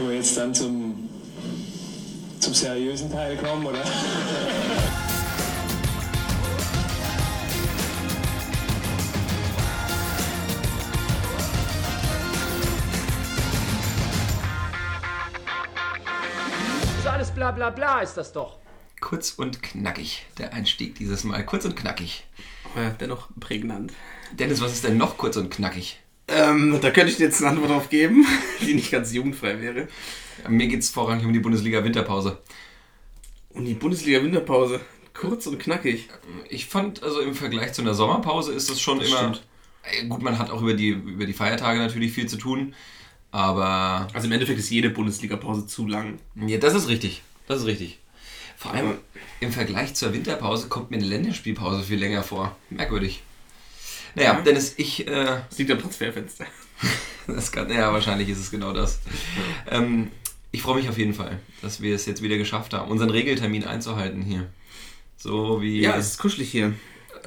Wo wir jetzt dann zum, zum seriösen Teil kommen, oder? ist alles bla bla bla, ist das doch. Kurz und knackig, der Einstieg dieses Mal. Kurz und knackig. Aber dennoch prägnant. Dennis, was ist denn noch kurz und knackig? Ähm, da könnte ich dir jetzt eine Antwort drauf geben, die nicht ganz jugendfrei wäre. Mir geht es vorrangig um die Bundesliga-Winterpause. Und die Bundesliga-Winterpause. Kurz und knackig. Ich fand, also im Vergleich zu einer Sommerpause ist das schon Das immer. stimmt. Äh, Gut, man hat auch über die, über die Feiertage natürlich viel zu tun. Aber Also im Endeffekt ist jede Bundesliga-Pause zu lang. ja, das ist richtig. Das ist richtig. Vor allem im Vergleich zur Winterpause kommt mir eine Länderspielpause viel länger vor. Merkwürdig. Naja, Ja. Dennis, ich. Äh, Das liegt am Transferfenster. Das kann, ja, wahrscheinlich ist es genau das. Ähm, ich freue mich auf jeden Fall, dass wir es jetzt wieder geschafft haben, unseren Regeltermin einzuhalten hier. So wie. Ja, es ist kuschelig hier.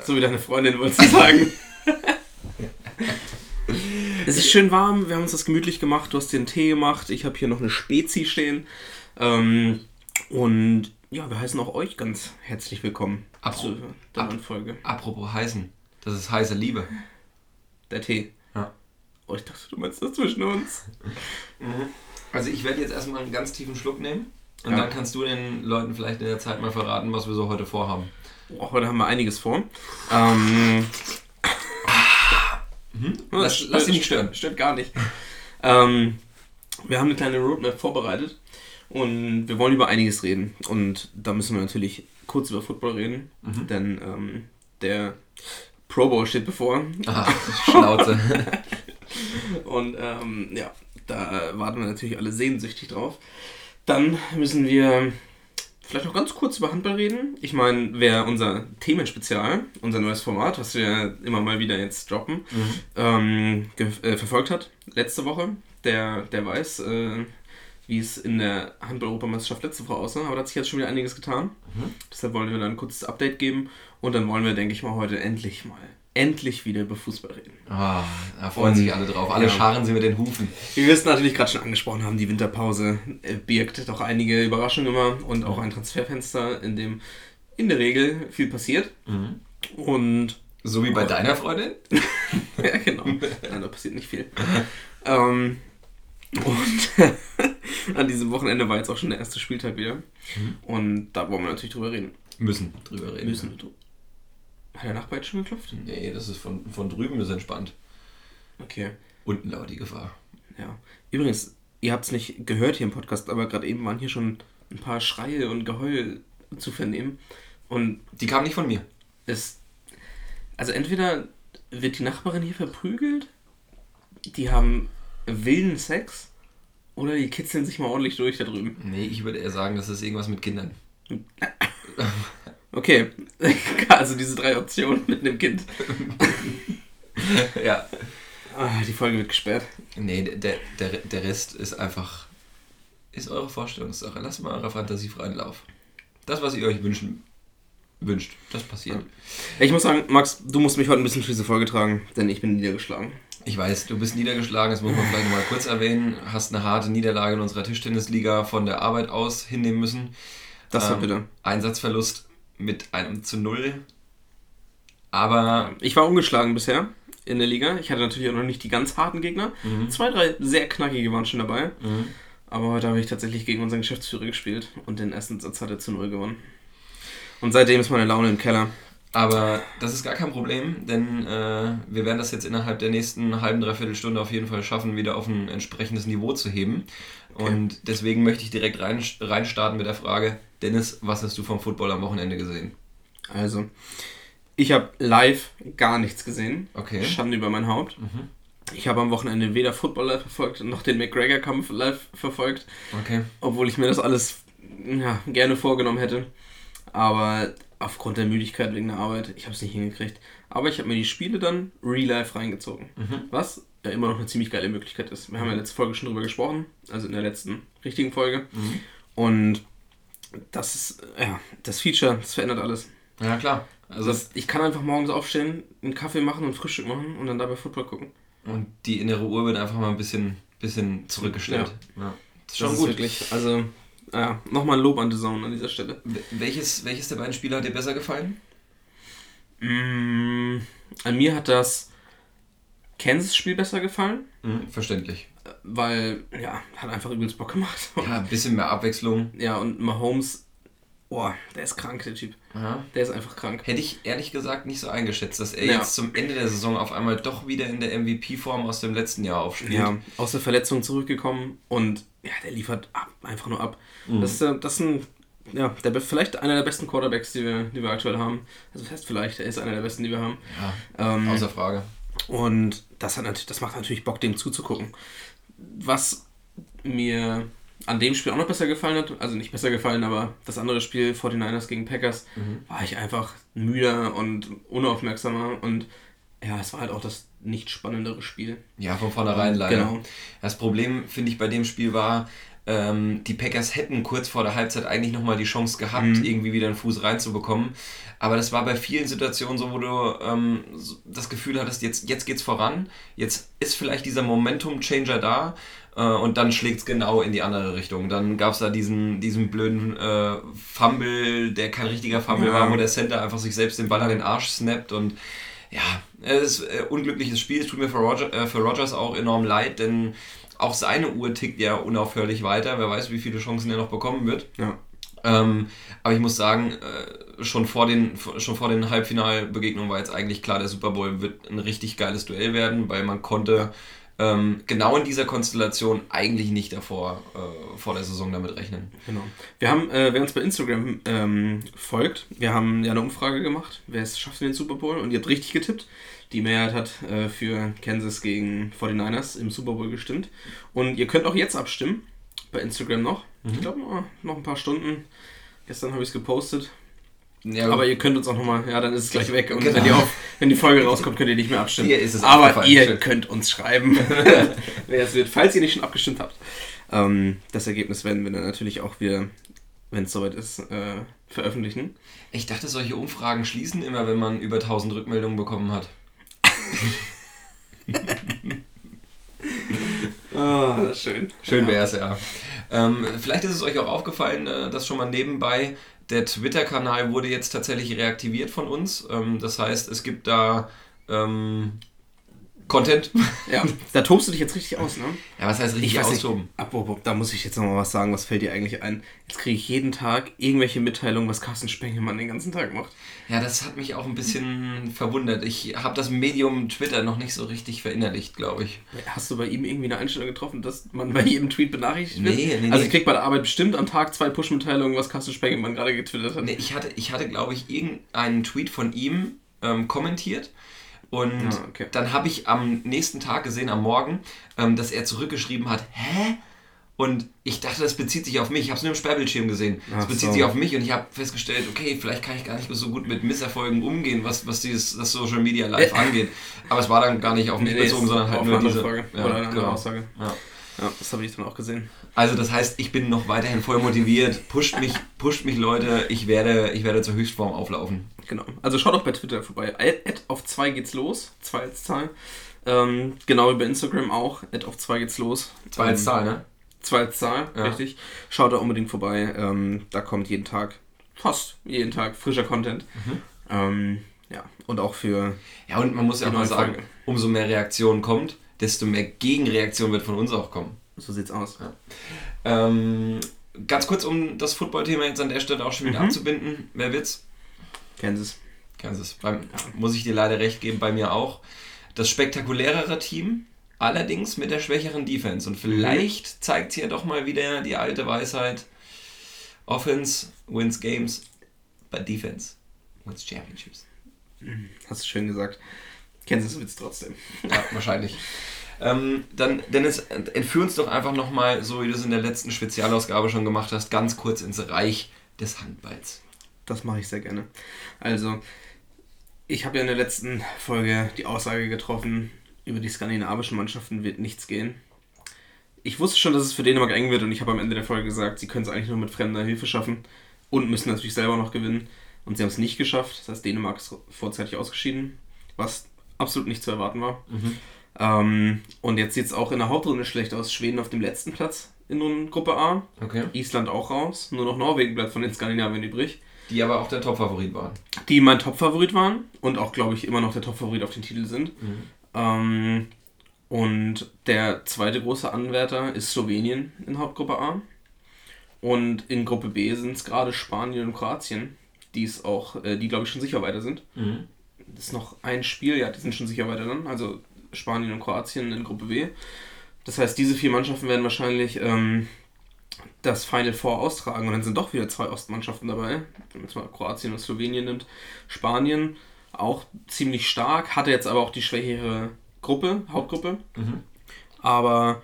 So wie deine Freundin, wolltest du sagen. es ist schön warm, wir haben uns das gemütlich gemacht, du hast einen Tee gemacht, ich habe hier noch eine Spezi stehen. Ähm, und ja, wir heißen auch euch ganz herzlich willkommen Apro- zu der Ap- neuen Folge. Apropos heißen. Das ist heiße Liebe. Der Tee. Ja. Oh, ich dachte, du meinst das zwischen uns. Also ich werde jetzt erstmal einen ganz tiefen Schluck nehmen. Und Ja. dann kannst du den Leuten vielleicht in der Zeit mal verraten, was wir so heute vorhaben. Oh, heute haben wir einiges vor. Ähm, Lass, das lass dich nicht stören. Stört gar nicht. ähm, wir haben eine kleine Roadmap vorbereitet und wir wollen über einiges reden. Und da müssen wir natürlich kurz über Football reden, Mhm. denn ähm, der Pro Bowl steht bevor. Aha, Schnauze. Und ähm, ja, da warten wir natürlich alle sehnsüchtig drauf. Dann müssen wir vielleicht noch ganz kurz über Handball reden. Ich meine, wer unser Themenspezial, unser neues Format, was wir immer mal wieder jetzt droppen, ähm, ge- äh, verfolgt hat, letzte Woche, der, der weiß, äh, wie es in der Handball-Europameisterschaft letzte Woche aussah. Aber da hat sich jetzt schon wieder einiges getan. Deshalb wollen wir dann ein kurzes Update geben. Und dann wollen wir, denke ich mal, heute endlich mal, endlich wieder über Fußball reden. Ah, da freuen sich alle drauf. Alle Ja. scharen sie mit den Hufen. Wie wir es natürlich gerade schon angesprochen haben, die Winterpause äh, birgt doch einige Überraschungen immer und auch ein Transferfenster, in dem in der Regel viel passiert. Und So wie bei deiner Freundin? ja, genau. Nein, da passiert nicht viel. ähm, und an diesem Wochenende war jetzt auch schon der erste Spieltag wieder. Und da wollen wir natürlich drüber reden. Müssen drüber reden. Müssen. Hat der Nachbar jetzt schon geklopft? Nee, das ist von, von drüben ist entspannt. Okay. Unten lauert die Gefahr. Ja. Übrigens, ihr habt es nicht gehört hier im Podcast, aber gerade eben waren hier schon ein paar Schreie und Geheul zu vernehmen. Und Die kam nicht von mir. es. Also entweder wird die Nachbarin hier verprügelt, die haben wilden Sex, oder die kitzeln sich mal ordentlich durch da drüben. Nee, ich würde eher sagen, das ist irgendwas mit Kindern. Okay, also diese drei Optionen mit einem Kind. ja. Ah, die Folge wird gesperrt. Nee, der, der, der Rest ist einfach. Ist eure Vorstellungssache. Lasst mal eurer Fantasie freien Lauf. Das, was ihr euch wünschen, wünscht, das passiert. Ich muss sagen, Max, du musst mich heute ein bisschen für diese Folge tragen, denn ich bin niedergeschlagen. Ich weiß, du bist niedergeschlagen, das muss man vielleicht mal kurz erwähnen. Hast eine harte Niederlage in unserer Tischtennisliga von der Arbeit aus hinnehmen müssen. Das war Ähm, bitter. Einsatzverlust mit einem zu null. Aber Ich war ungeschlagen bisher in der Liga. Ich hatte natürlich auch noch nicht die ganz harten Gegner. Zwei, drei sehr knackige waren schon dabei. Aber heute habe ich tatsächlich gegen unseren Geschäftsführer gespielt und den ersten Satz hat er zu null gewonnen. Und seitdem ist meine Laune im Keller. Aber das ist gar kein Problem, denn äh, wir werden das jetzt innerhalb der nächsten halben, dreiviertel Stunde auf jeden Fall schaffen, wieder auf ein entsprechendes Niveau zu heben. Und deswegen möchte ich direkt rein, reinstarten mit der Frage, Dennis, was hast du vom Football am Wochenende gesehen? Also, ich habe live gar nichts gesehen. Okay. Schande über mein Haupt. Ich habe am Wochenende weder Football live verfolgt, noch den McGregor-Kampf live verfolgt. Okay. Obwohl ich mir das alles ja, gerne vorgenommen hätte. Aber aufgrund der Müdigkeit wegen der Arbeit, ich habe es nicht hingekriegt. Aber ich habe mir die Spiele dann real life reingezogen. Was ja immer noch eine ziemlich geile Möglichkeit ist. Wir haben ja letzte Folge schon drüber gesprochen, also in der letzten richtigen Folge. Und das ist, ja, das Feature, das verändert alles. Ja, klar. Also, Das, ich kann einfach morgens aufstehen, einen Kaffee machen und Frühstück machen und dann dabei Football gucken. und die innere Uhr wird einfach mal ein bisschen, bisschen zurückgestellt. Ja. ist schon das gut. Ist wirklich, also, ja, nochmal ein Lob an The Zone an dieser Stelle. Wel- Welches, welches der beiden Spiele hat dir besser gefallen? Mm, an mir hat das Kansas-Spiel besser gefallen, Mhm, verständlich. weil, ja, hat einfach übelst Bock gemacht. Ja, ein bisschen mehr Abwechslung. Ja, und Mahomes, boah, der ist krank, der Typ. Ja. Der ist einfach krank. Hätte ich ehrlich gesagt nicht so eingeschätzt, dass er Ja. jetzt zum Ende der Saison auf einmal doch wieder in der MVP-Form aus dem letzten Jahr aufspielt. Ja, aus der Verletzung zurückgekommen und ja, der liefert ab, einfach nur ab. Das, ist, äh, das ist ein, ja, der, vielleicht einer der besten Quarterbacks, die wir, die wir aktuell haben. Also das heißt vielleicht, er ist einer der besten, die wir haben. Ja, Ähm, außer Frage. Und das, hat natürlich, das macht natürlich Bock, dem zuzugucken. Was mir an dem Spiel auch noch besser gefallen hat, also nicht besser gefallen, aber das andere Spiel 49ers gegen Packers, war ich einfach müder und unaufmerksamer und ja, es war halt auch das nicht spannendere Spiel. Ja, von vornherein leider. Genau. Das Problem, finde ich, bei dem Spiel war, ähm, die Packers hätten kurz vor der Halbzeit eigentlich nochmal die Chance gehabt, Mhm. irgendwie wieder einen Fuß reinzubekommen. Aber das war bei vielen Situationen so, wo du ähm, das Gefühl hattest, jetzt, jetzt geht's voran, jetzt ist vielleicht dieser Momentum-Changer da äh, und dann schlägt es genau in die andere Richtung. Dann gab es da diesen, diesen blöden äh, Fumble, der kein richtiger Fumble Ja. war, wo der Center einfach sich selbst den Ball an den Arsch snappt und ja, es ist ein unglückliches Spiel. Es tut mir für, Roger, äh, für Rogers auch enorm leid, denn auch seine Uhr tickt ja unaufhörlich weiter. Wer weiß, wie viele Chancen er noch bekommen wird. Ja. Ähm, aber ich muss sagen, äh, schon vor den, schon vor den Halbfinalbegegnungen war jetzt eigentlich klar, der Super Bowl wird ein richtig geiles Duell werden, weil man konnte ähm, genau in dieser Konstellation eigentlich nicht davor äh, vor der Saison damit rechnen. Genau. Wir haben, äh, wer uns bei Instagram ähm, folgt, wir haben ja eine Umfrage gemacht, wer es schafft in den Super Bowl und ihr habt richtig getippt. Die Mehrheit hat äh, für Kansas gegen 49ers im Super Bowl gestimmt. Und ihr könnt auch jetzt abstimmen, bei Instagram noch. Ich glaube noch, noch ein paar Stunden. Gestern habe ich es gepostet. Ja, Aber ihr könnt uns auch nochmal, ja, dann ist es gleich weg. Und Genau. wenn, die auf, wenn die Folge rauskommt, könnt ihr nicht mehr abstimmen. Hier ist es Aber ihr Schön. könnt uns schreiben, wer es wird, falls ihr nicht schon abgestimmt habt. Ähm, das Ergebnis werden wir dann natürlich auch wieder, wenn es soweit ist, äh, veröffentlichen. ich dachte, solche Umfragen schließen immer, wenn man über 1000 Rückmeldungen bekommen hat. Ah, schön. Schön wäre es, ja. Ähm, vielleicht ist es euch auch aufgefallen, äh, dass schon mal nebenbei der Twitter-Kanal wurde jetzt tatsächlich reaktiviert von uns. Ähm, das heißt, es gibt da ähm, Content. Ja, da tobst du dich jetzt richtig aus, ne? Ja, was heißt richtig austoben? apropos, da muss ich jetzt nochmal was sagen, was fällt dir eigentlich ein? Jetzt kriege ich jeden Tag irgendwelche Mitteilungen, was Carsten Spengemann den ganzen Tag macht. Ja, das hat mich auch ein bisschen verwundert. Ich habe das Medium Twitter noch nicht so richtig verinnerlicht, glaube ich. Hast du bei ihm irgendwie eine Einstellung getroffen, dass man bei jedem Tweet benachrichtigt wird? Nee, nee, Also ich krieg bei der Arbeit bestimmt am Tag zwei Push-Mitteilungen, was Carsten Spengemann gerade getwittert hat. Nee, ich hatte, ich hatte glaube ich, irgendeinen Tweet von ihm ähm, kommentiert. Und Ah, okay. dann habe ich am nächsten Tag gesehen, am Morgen, ähm, dass er zurückgeschrieben hat, hä? Und ich dachte, das bezieht sich auf mich. Ich habe es nur im Sperrbildschirm gesehen. Das bezieht so. sich auf mich und ich habe festgestellt, okay, vielleicht kann ich gar nicht so gut mit Misserfolgen umgehen, was, was dieses, das Social Media Live angeht. Aber es war dann gar nicht auf mich Nee, bezogen, sondern halt nur eine diese. andere Frage. Ja, Oder eine andere genau. Aussage. Ja. Ja, das habe ich dann auch gesehen. Also das heißt, ich bin noch weiterhin voll motiviert. Pusht mich, pusht mich Leute. Ich werde, ich werde zur Höchstform auflaufen. Genau. Also schaut auch bei Twitter vorbei. Ad auf 2 geht's los. 2 als Zahl. Ähm, genau wie bei Instagram auch. Ad auf 2 geht's los. Zwei als Zahl, ne? 2 als Zahl, Ja. richtig. Schaut da unbedingt vorbei. Ähm, da kommt jeden Tag, fast jeden Tag, frischer Content. Mhm. Ähm, ja, und auch für. Ja, und man muss ja auch mal sagen, umso mehr Reaktion kommt, desto mehr Gegenreaktion wird von uns auch kommen. So sieht's aus. Ähm, ganz kurz, um das Football-Thema jetzt an der Stelle auch schon wieder Mhm. abzubinden. Wer wird's? Kansas. Kansas. Beim, muss ich dir leider recht geben, bei mir auch. Das spektakulärere Team, allerdings mit der schwächeren Defense. Und vielleicht zeigt hier doch mal wieder die alte Weisheit: Offense wins games, but defense wins championships. Hast du schön gesagt. Kansas wird's trotzdem. Ja, wahrscheinlich. Ähm, dann, Dennis, entführ uns doch einfach nochmal, so wie du es in der letzten Spezialausgabe schon gemacht hast, ganz kurz ins Reich des Handballs. Das mache ich sehr gerne. Also, ich habe ja in der letzten Folge die Aussage getroffen, über die skandinavischen Mannschaften wird nichts gehen. Ich wusste schon, dass es für Dänemark eng wird und ich habe am Ende der Folge gesagt, sie können es eigentlich nur mit fremder Hilfe schaffen und müssen natürlich selber noch gewinnen. Und sie haben es nicht geschafft. Das heißt, Dänemark ist vorzeitig ausgeschieden, was absolut nicht zu erwarten war. Ähm, und jetzt sieht es auch in der Hauptrunde schlecht aus. Schweden auf dem letzten Platz in Gruppe A. Okay. Island auch raus. Nur noch Norwegen bleibt von den Skandinavien übrig. Die aber auch der Topfavorit waren. Die mein Topfavorit waren und auch, glaube ich, immer noch der Topfavorit auf den Titel sind. Ähm, und der zweite große Anwärter ist Slowenien in Hauptgruppe A. Und in Gruppe B sind es gerade Spanien und Kroatien, die es auch, äh, die glaube ich schon sicher weiter sind. Mhm. Das ist noch ein Spiel, ja, die sind schon sicher weiter dann. Also Spanien und Kroatien in Gruppe B. Das heißt, diese vier Mannschaften werden wahrscheinlich ähm, das Final Four austragen und dann sind doch wieder zwei Ostmannschaften dabei. Wenn man jetzt mal Kroatien und Slowenien nimmt. Spanien auch ziemlich stark, hatte jetzt aber auch die schwächere Gruppe, Hauptgruppe. Mhm. Aber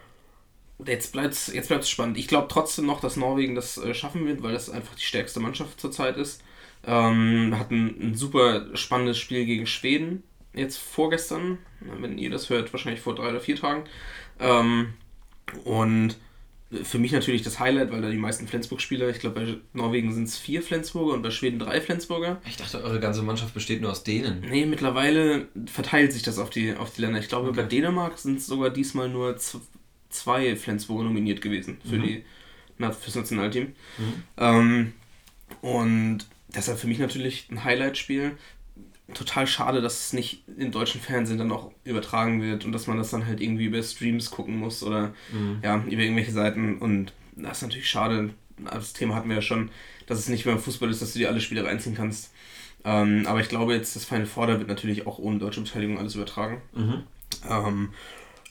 jetzt bleibt es jetzt bleibt's spannend. Ich glaube trotzdem noch, dass Norwegen das äh, schaffen wird, weil das einfach die stärkste Mannschaft zurzeit ist. Ähm, hatten ein super spannendes Spiel gegen Schweden jetzt vorgestern, wenn ihr das hört, wahrscheinlich vor drei oder vier Tagen. Ähm, und für mich natürlich das Highlight, weil da die meisten Flensburg-Spieler, ich glaube bei Norwegen sind es vier Flensburger und bei Schweden drei Flensburger. Ich dachte, eure ganze Mannschaft besteht nur aus denen. Nee, mittlerweile verteilt sich das auf die, auf die Länder. Ich glaube, bei Dänemark sind es sogar diesmal nur zwei Flensburger nominiert gewesen für Mhm. die na, fürs Nationalteam. Mhm. Ähm, und deshalb für mich natürlich ein Highlight-Spiel. Total schade, dass es nicht im deutschen Fernsehen dann auch übertragen wird und dass man das dann halt irgendwie über Streams gucken muss oder Mhm. ja, über irgendwelche Seiten. Und das ist natürlich schade. Das Thema hatten wir ja schon, dass es nicht mehr im Fußball ist, dass du dir alle Spiele reinziehen kannst. Ähm, aber ich glaube jetzt, das Final Four da wird natürlich auch ohne deutsche Beteiligung alles übertragen. Mhm. Ähm,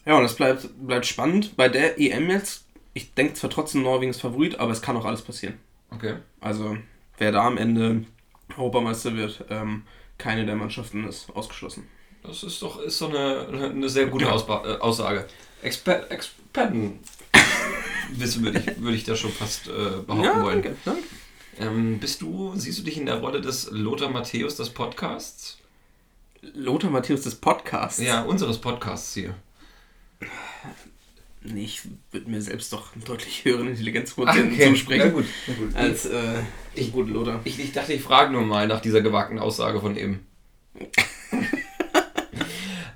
ja, und es bleibt, bleibt spannend. Bei der EM jetzt, ich denke zwar trotzdem Norwegens Favorit, aber es kann auch alles passieren. Okay. Also, wer da am Ende Europameister wird, ähm, keine der Mannschaften ist ausgeschlossen. Das ist doch, ist doch eine, eine sehr gute Ausba äh, Aussage. Exper Experten wissen würde ich, würde ich da schon fast äh, behaupten wollen. danke, danke. Ähm, bist du, siehst du dich in der Rolle des Lothar Matthäus des Podcasts? Lothar Matthäus des Podcasts. Ja, unseres Podcasts hier. Nee, ich würde mir selbst doch einen deutlich höheren Intelligenzquotienten zusprechen. Na gut, na gut. Als äh, ich gute Lothar. Ich, ich dachte, ich frage nur mal nach dieser gewagten Aussage von eben.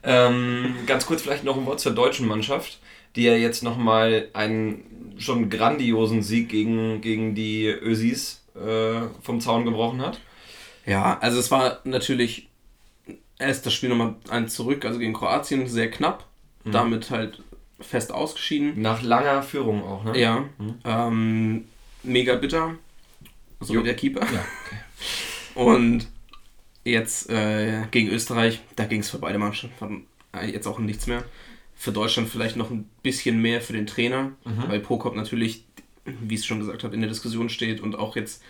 ähm, ganz kurz vielleicht noch ein Wort zur deutschen Mannschaft, die ja jetzt nochmal einen schon grandiosen Sieg gegen, gegen die Ösis äh, vom Zaun gebrochen hat. Ja, also es war natürlich erst das Spiel nochmal eins zurück, also gegen Kroatien, sehr knapp. Mhm. Damit halt fest ausgeschieden. Nach langer Führung auch, ne? Ja, Mhm. ähm, mega bitter. So wie der Keeper. Ja, Und jetzt äh, gegen Österreich, da ging es für beide Mannschaften äh, jetzt auch um nichts mehr. Für Deutschland vielleicht noch ein bisschen mehr für den Trainer, Mhm. weil Prokop natürlich, wie ich es schon gesagt habe, in der Diskussion steht und auch jetzt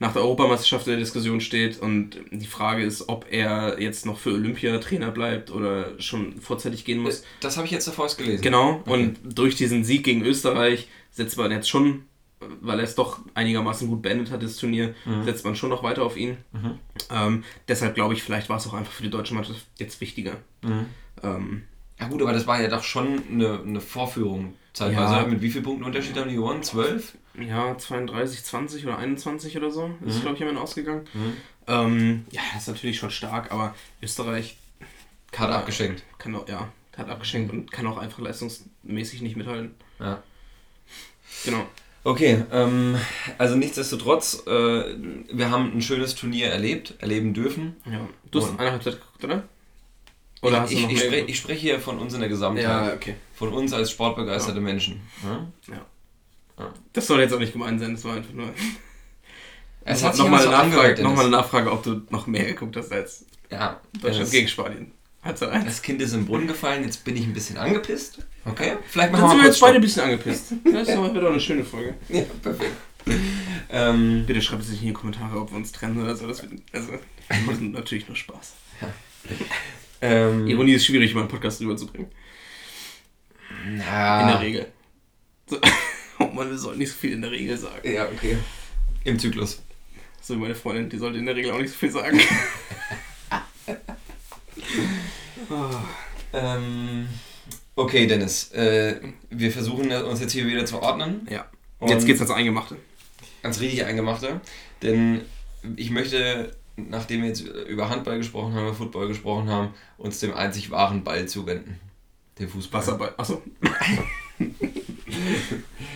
nach der Europameisterschaft in der Diskussion steht. Und die Frage ist, ob er jetzt noch für Olympia Trainer bleibt oder schon vorzeitig gehen muss. Das habe ich jetzt davor gelesen. Genau, und durch diesen Sieg gegen Österreich setzt man jetzt schon, weil er es doch einigermaßen gut beendet hat, das Turnier, setzt man schon noch weiter auf ihn. Mhm. Ähm, deshalb glaube ich, vielleicht war es auch einfach für die deutsche Mannschaft jetzt wichtiger. Mhm. Ähm, Ja gut, aber das war ja doch schon eine, eine Vorführung zeitweise. Ja. Mit wie vielen Punkten Unterschied haben die gewonnen? Zwölf? ja, 32, 20 oder 21 oder so ist, Mhm. glaube ich, jemand ausgegangen. Mhm. Ähm, ja, das ist natürlich schon stark, aber Österreich Karte abgeschenkt. kann auch, ja, hat abgeschenkt und kann auch einfach leistungsmäßig nicht mithalten. Ja. Genau. Okay, ähm, also nichtsdestotrotz, äh, wir haben ein schönes Turnier erlebt, erleben dürfen. Ja. Du hast eine Halbzeit geguckt, oder? Oder hast ich, du noch ich, mehr geguckt? ich spreche hier von uns in der Gesamtheit. Ja, okay. Von uns als sportbegeisterte Menschen. Ja? Das soll jetzt auch nicht gemein sein, das war einfach nur. Es hat sich nochmal eine, Nachfrage, eine. Nachfrage, ob du noch mehr geguckt hast als Ja, Deutschland gegen Spanien. Halbzeit 1. das Kind ist im Brunnen gefallen, jetzt bin ich ein bisschen angepisst. Okay, vielleicht Dann machen sind wir wir kurz jetzt beide ein bisschen angepisst. Das wird doch eine schöne Folge. Ja, perfekt. ähm, Bitte schreibt es nicht in die Kommentare, ob wir uns trennen oder so. Das wird, also, wir machen natürlich nur Spaß. ähm, Ironie ist schwierig, über einen Podcast rüberzubringen. ja, In der Regel. So. Oh Mann, wir sollten nicht so viel in der Regel sagen. Ja, okay. Im Zyklus. So wie meine Freundin, die sollte in der Regel auch nicht so viel sagen. Ähm, okay, Dennis. Äh, wir versuchen uns jetzt hier wieder zu ordnen. Ja. Jetzt geht's ans Eingemachte. Ganz richtig eingemachte. Denn ich möchte, nachdem wir jetzt über Handball gesprochen haben, über Football gesprochen haben, uns dem einzig wahren Ball zuwenden. Der Fußball. Wasserball. Achso.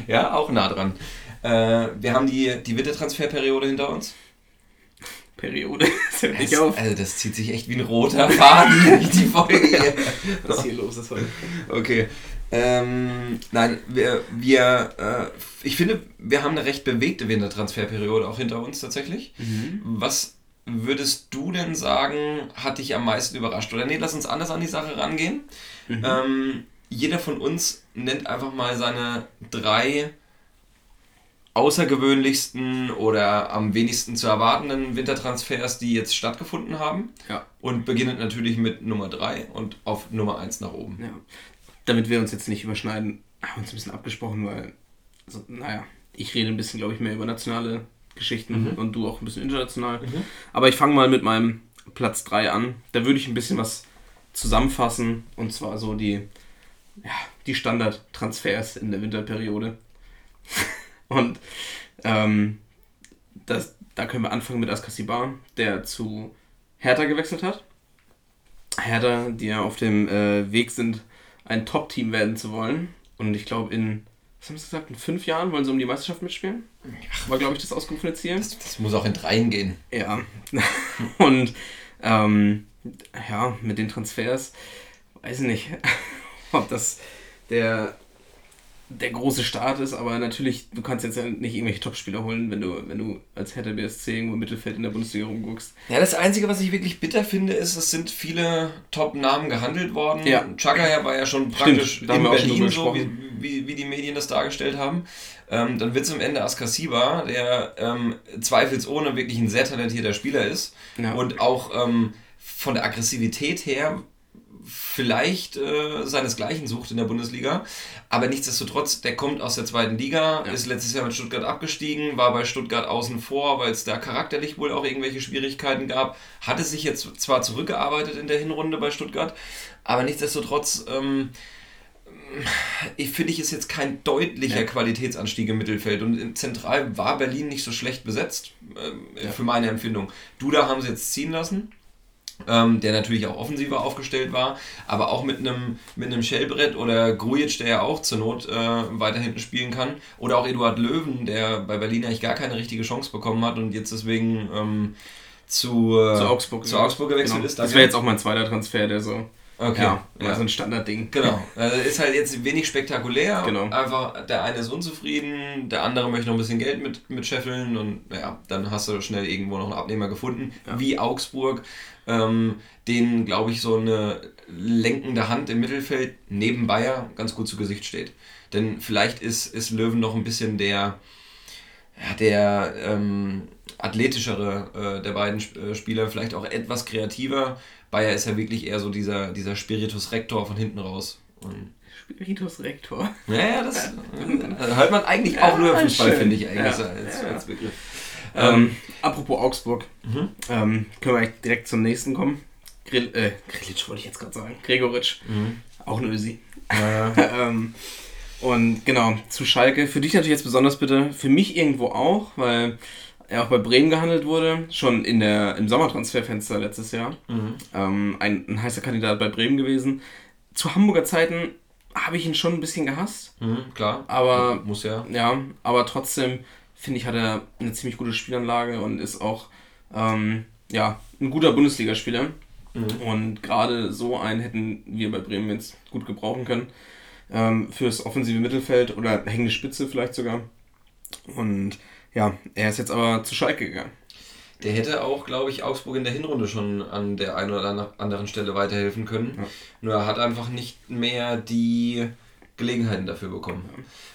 Ja, auch nah dran. Äh, wir haben die, die Wintertransferperiode hinter uns. Periode. Das also das zieht sich echt wie ein roter Faden durch die Folge. hier. Was hier los ist heute. Okay. Ähm, nein, wir, wir äh, ich finde, wir haben eine recht bewegte Wintertransferperiode auch hinter uns tatsächlich. Was würdest du denn sagen, hat dich am meisten überrascht? Oder nee, lass uns anders an die Sache rangehen. Ähm, jeder von uns nennt einfach mal seine drei außergewöhnlichsten oder am wenigsten zu erwartenden Wintertransfers, die jetzt stattgefunden haben. Ja. Und beginnt natürlich mit Nummer 3 und auf Nummer 1 nach oben. ja. Damit wir uns jetzt nicht überschneiden, haben wir uns ein bisschen abgesprochen, weil, also, naja, ich rede ein bisschen, glaube ich, mehr über nationale Geschichten und du auch ein bisschen international. Aber ich fange mal mit meinem Platz 3 an. Da würde ich ein bisschen was zusammenfassen und zwar so die, ja, die Standardtransfers in der Winterperiode. Und ähm, das, da können wir anfangen mit Askasibar, der zu Hertha gewechselt hat. Hertha, die ja auf dem äh, Weg sind, ein Top-Team werden zu wollen. Und ich glaube, in, was haben sie gesagt, in fünf Jahren wollen sie um die Meisterschaft mitspielen. War, glaube ich, das ausgerufene Ziel. Das, das muss auch in dreien gehen. Ja. Und ähm, ja, mit den Transfers, weiß ich nicht, ob das der, der große Start ist, aber natürlich, du kannst jetzt nicht irgendwelche Topspieler holen, wenn du, wenn du als Hertha BSC irgendwo im Mittelfeld in der Bundesliga rumguckst. Ja, das Einzige, was ich wirklich bitter finde, ist, es sind viele Top-Namen gehandelt worden. Ja. Chaka war ja schon praktisch haben in Berlin, so wie, wie, wie die Medien das dargestellt haben. Ähm, dann wird es am Ende Askasiba, der ähm, zweifelsohne wirklich ein sehr talentierter Spieler ist Ja. und auch ähm, von der Aggressivität her vielleicht äh, seinesgleichen sucht in der Bundesliga. Aber nichtsdestotrotz, der kommt aus der zweiten Liga, Ja. ist letztes Jahr mit Stuttgart abgestiegen, war bei Stuttgart außen vor, weil es da charakterlich wohl auch irgendwelche Schwierigkeiten gab. Hatte sich jetzt zwar zurückgearbeitet in der Hinrunde bei Stuttgart, aber nichtsdestotrotz. Ähm, ich finde ich ist jetzt kein deutlicher Ja. Qualitätsanstieg im Mittelfeld und in zentral war Berlin nicht so schlecht besetzt ähm, Ja. für meine Empfindung. Duda haben sie jetzt ziehen lassen ähm, der natürlich auch offensiver aufgestellt war, aber auch mit einem mit einem Shellbrett oder Grujic, der ja auch zur Not äh, weiter hinten spielen kann, oder auch Eduard Löwen, der bei Berlin eigentlich gar keine richtige Chance bekommen hat und jetzt deswegen ähm, zu, äh, Zu Augsburg. zu Augsburg gewechselt genau. ist. Das wäre jetzt auch mein zweiter Transfer, der so, okay. ja, ja. so ein Standardding. Genau. Also ist halt jetzt wenig spektakulär. Genau. Einfach der eine ist unzufrieden, der andere möchte noch ein bisschen Geld mit, mit scheffeln und ja, dann hast du schnell irgendwo noch einen Abnehmer gefunden, Ja. wie Augsburg, ähm, denen, glaube ich, so eine lenkende Hand im Mittelfeld neben Bayer ganz gut zu Gesicht steht. Denn vielleicht ist, ist Löwen noch ein bisschen der, ja, der ähm, athletischere äh, der beiden Sp äh, Spieler, vielleicht auch etwas kreativer. Bayer ist ja wirklich eher so dieser, dieser Spiritus Rector von hinten raus. Und Spiritus Rector. naja, das äh, hört man eigentlich auch nur im Ja, Fußball, finde ich eigentlich Ja, als, ja. als Begriff. Ähm, apropos Augsburg, Mhm. ähm, können wir direkt zum nächsten kommen. Grill, äh, Grilic wollte ich jetzt gerade sagen. Gregoritsch, Mhm. auch ein Ösi. Äh, ähm, und genau, zu Schalke. Für dich natürlich jetzt besonders bitte, für mich irgendwo auch, weil er auch bei Bremen gehandelt wurde, schon in der, im Sommertransferfenster letztes Jahr. mhm. Ähm, ein, ein heißer Kandidat bei Bremen gewesen. Zu Hamburger Zeiten habe ich ihn schon ein bisschen gehasst, Mhm, klar. aber Muss ja. ja, aber trotzdem finde ich, hat er eine ziemlich gute Spielanlage und ist auch ähm, ja, ein guter Bundesligaspieler. Mhm. Und gerade so einen hätten wir bei Bremen jetzt gut gebrauchen können. Ähm, fürs offensive Mittelfeld oder hängende Spitze vielleicht sogar. Und ja, er ist jetzt aber zu Schalke gegangen. Der hätte auch, glaube ich, Augsburg in der Hinrunde schon an der einen oder anderen Stelle weiterhelfen können. Ja. Nur er hat einfach nicht mehr die Gelegenheiten dafür bekommen.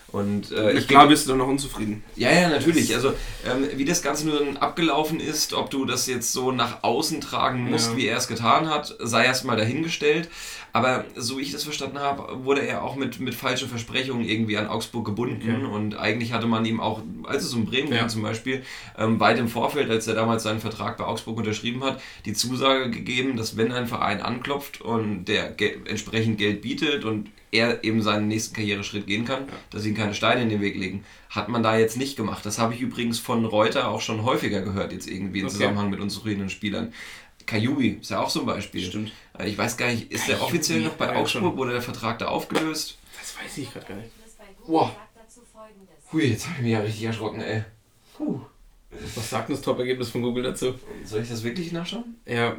Und äh, ich Klar bist du dann noch unzufrieden. Ja, ja, natürlich. Also, ähm, wie das Ganze nun abgelaufen ist, ob du das jetzt so nach außen tragen musst, Ja. wie er es getan hat, sei erstmal dahingestellt. Aber so wie ich das verstanden habe, wurde er auch mit, mit falschen Versprechungen irgendwie an Augsburg gebunden. Ja. Und eigentlich hatte man ihm auch, als es um Bremen Ja. ging zum Beispiel, ähm, weit im Vorfeld, als er damals seinen Vertrag bei Augsburg unterschrieben hat, die Zusage gegeben, dass wenn ein Verein anklopft und der ge entsprechend Geld bietet und er eben seinen nächsten Karriereschritt gehen kann, dass ihn keine Steine in den Weg legen. Hat man da jetzt nicht gemacht. Das habe ich übrigens von Reuter auch schon häufiger gehört, jetzt irgendwie im Okay. Zusammenhang mit unzufriedenen Spielern. Kajubi ist ja auch so ein Beispiel. Stimmt. Äh, Ich weiß gar nicht, ist der offiziell noch bei Augsburg? Wurde der Vertrag da aufgelöst? Das weiß ich gerade gar nicht. Boah. Hui, jetzt habe ich mich ja richtig erschrocken, ey. Puh. Was sagt denn das Top-Ergebnis von Google dazu? Soll ich das wirklich nachschauen? Ja,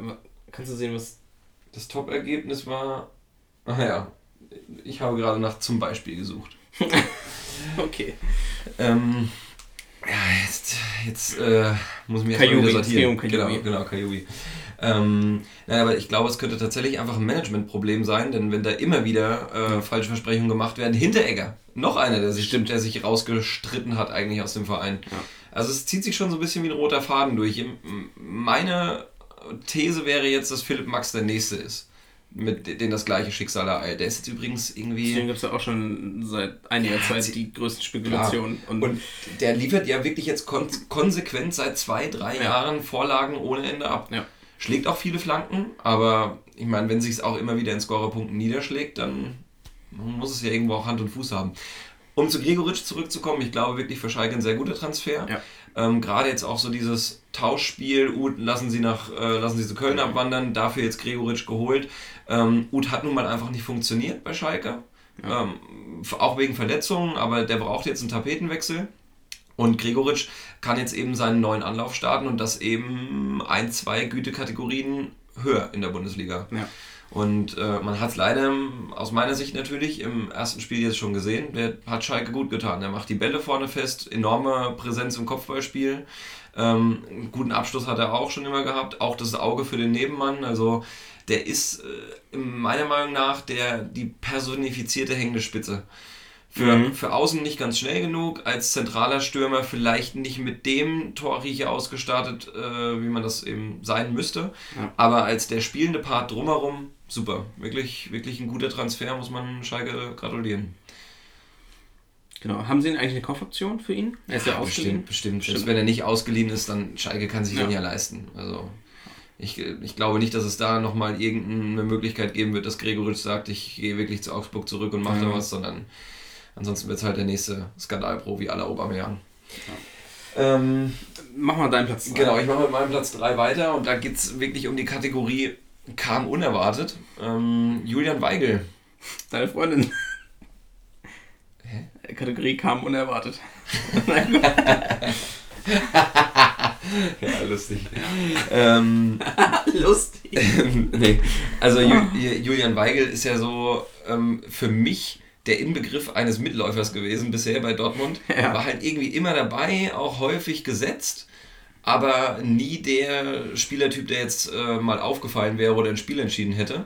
kannst du sehen, was. Das Top-Ergebnis war. Ach ja, ich habe gerade nach zum Beispiel gesucht. Okay. Ähm, ja, jetzt, jetzt äh, muss ich mich erstmal wieder sortieren. Kajubi. Genau, genau, Kajubi. Ähm, naja, aber ich glaube, es könnte tatsächlich einfach ein Managementproblem sein, denn wenn da immer wieder äh, falsche Versprechungen gemacht werden, Hinteregger, noch einer, der sich, der sich rausgestritten hat eigentlich aus dem Verein. Ja. Also es zieht sich schon so ein bisschen wie ein roter Faden durch. Meine These wäre jetzt, dass Philipp Max der Nächste ist, mit dem das gleiche Schicksal ereilt. Der ist jetzt übrigens irgendwie... Deswegen gibt es ja auch schon seit einiger Ja, Zeit die größten Spekulationen. Und, und der liefert ja wirklich jetzt kon konsequent seit zwei, drei Ja. Jahren Vorlagen ohne Ende ab. Ja. Schlägt auch viele Flanken, aber ich meine, wenn sich es auch immer wieder in Scorerpunkten niederschlägt, dann muss es ja irgendwo auch Hand und Fuß haben. Um zu Gregoritsch zurückzukommen, ich glaube wirklich für Schalke ein sehr guter Transfer. Ja. Ähm, Gerade jetzt auch so dieses Tauschspiel, Uth lassen sie nach, äh, lassen sie zu Köln abwandern, dafür jetzt Gregoritsch geholt. Ähm, Uth hat nun mal einfach nicht funktioniert bei Schalke. Ja. Ähm, auch wegen Verletzungen, aber der braucht jetzt einen Tapetenwechsel. Und Gregoritsch kann jetzt eben seinen neuen Anlauf starten und das eben ein, zwei Gütekategorien höher in der Bundesliga. Ja. Und äh, man hat es leider aus meiner Sicht natürlich im ersten Spiel jetzt schon gesehen. Der hat Schalke gut getan. Der macht die Bälle vorne fest, enorme Präsenz im Kopfballspiel. Ähm, einen guten Abschluss hat er auch schon immer gehabt. Auch das Auge für den Nebenmann. Also der ist äh, meiner Meinung nach der, die personifizierte hängende Spitze. Für, Mhm. für außen nicht ganz schnell genug, als zentraler Stürmer vielleicht nicht mit dem Torriecher ausgestattet, äh, wie man das eben sein müsste. Ja. Aber als der spielende Part drumherum, super. Wirklich, wirklich ein guter Transfer, muss man Schalke gratulieren. Genau. Haben Sie eigentlich eine Kaufoption für ihn? Er ist ja, ausgeliehen. bestimmt, bestimmt. Bestimmt. Selbst wenn er nicht ausgeliehen ist, dann Schalke kann sich Ja. den ja leisten. Also ich, ich glaube nicht, dass es da nochmal irgendeine Möglichkeit geben wird, dass Gregoritsch sagt, ich gehe wirklich zu Augsburg zurück und mache Ja. da was, sondern ansonsten wird es halt der nächste Skandalprofi aller Aubameyang. Ähm, Mach mal deinen Platz. Genau, ich mache mit meinem Platz 3 weiter und da geht es wirklich um die Kategorie kam unerwartet. Ähm, Julian Weigel. Deine Freundin. Hä? Kategorie kam unerwartet. Ja, lustig. ähm, Lustig. nee. Also Ju Julian Weigel ist ja so ähm, für mich der Inbegriff eines Mitläufers gewesen bisher bei Dortmund. Ja. War halt irgendwie immer dabei, auch häufig gesetzt, aber nie der Spielertyp, der jetzt äh, mal aufgefallen wäre oder ein Spiel entschieden hätte.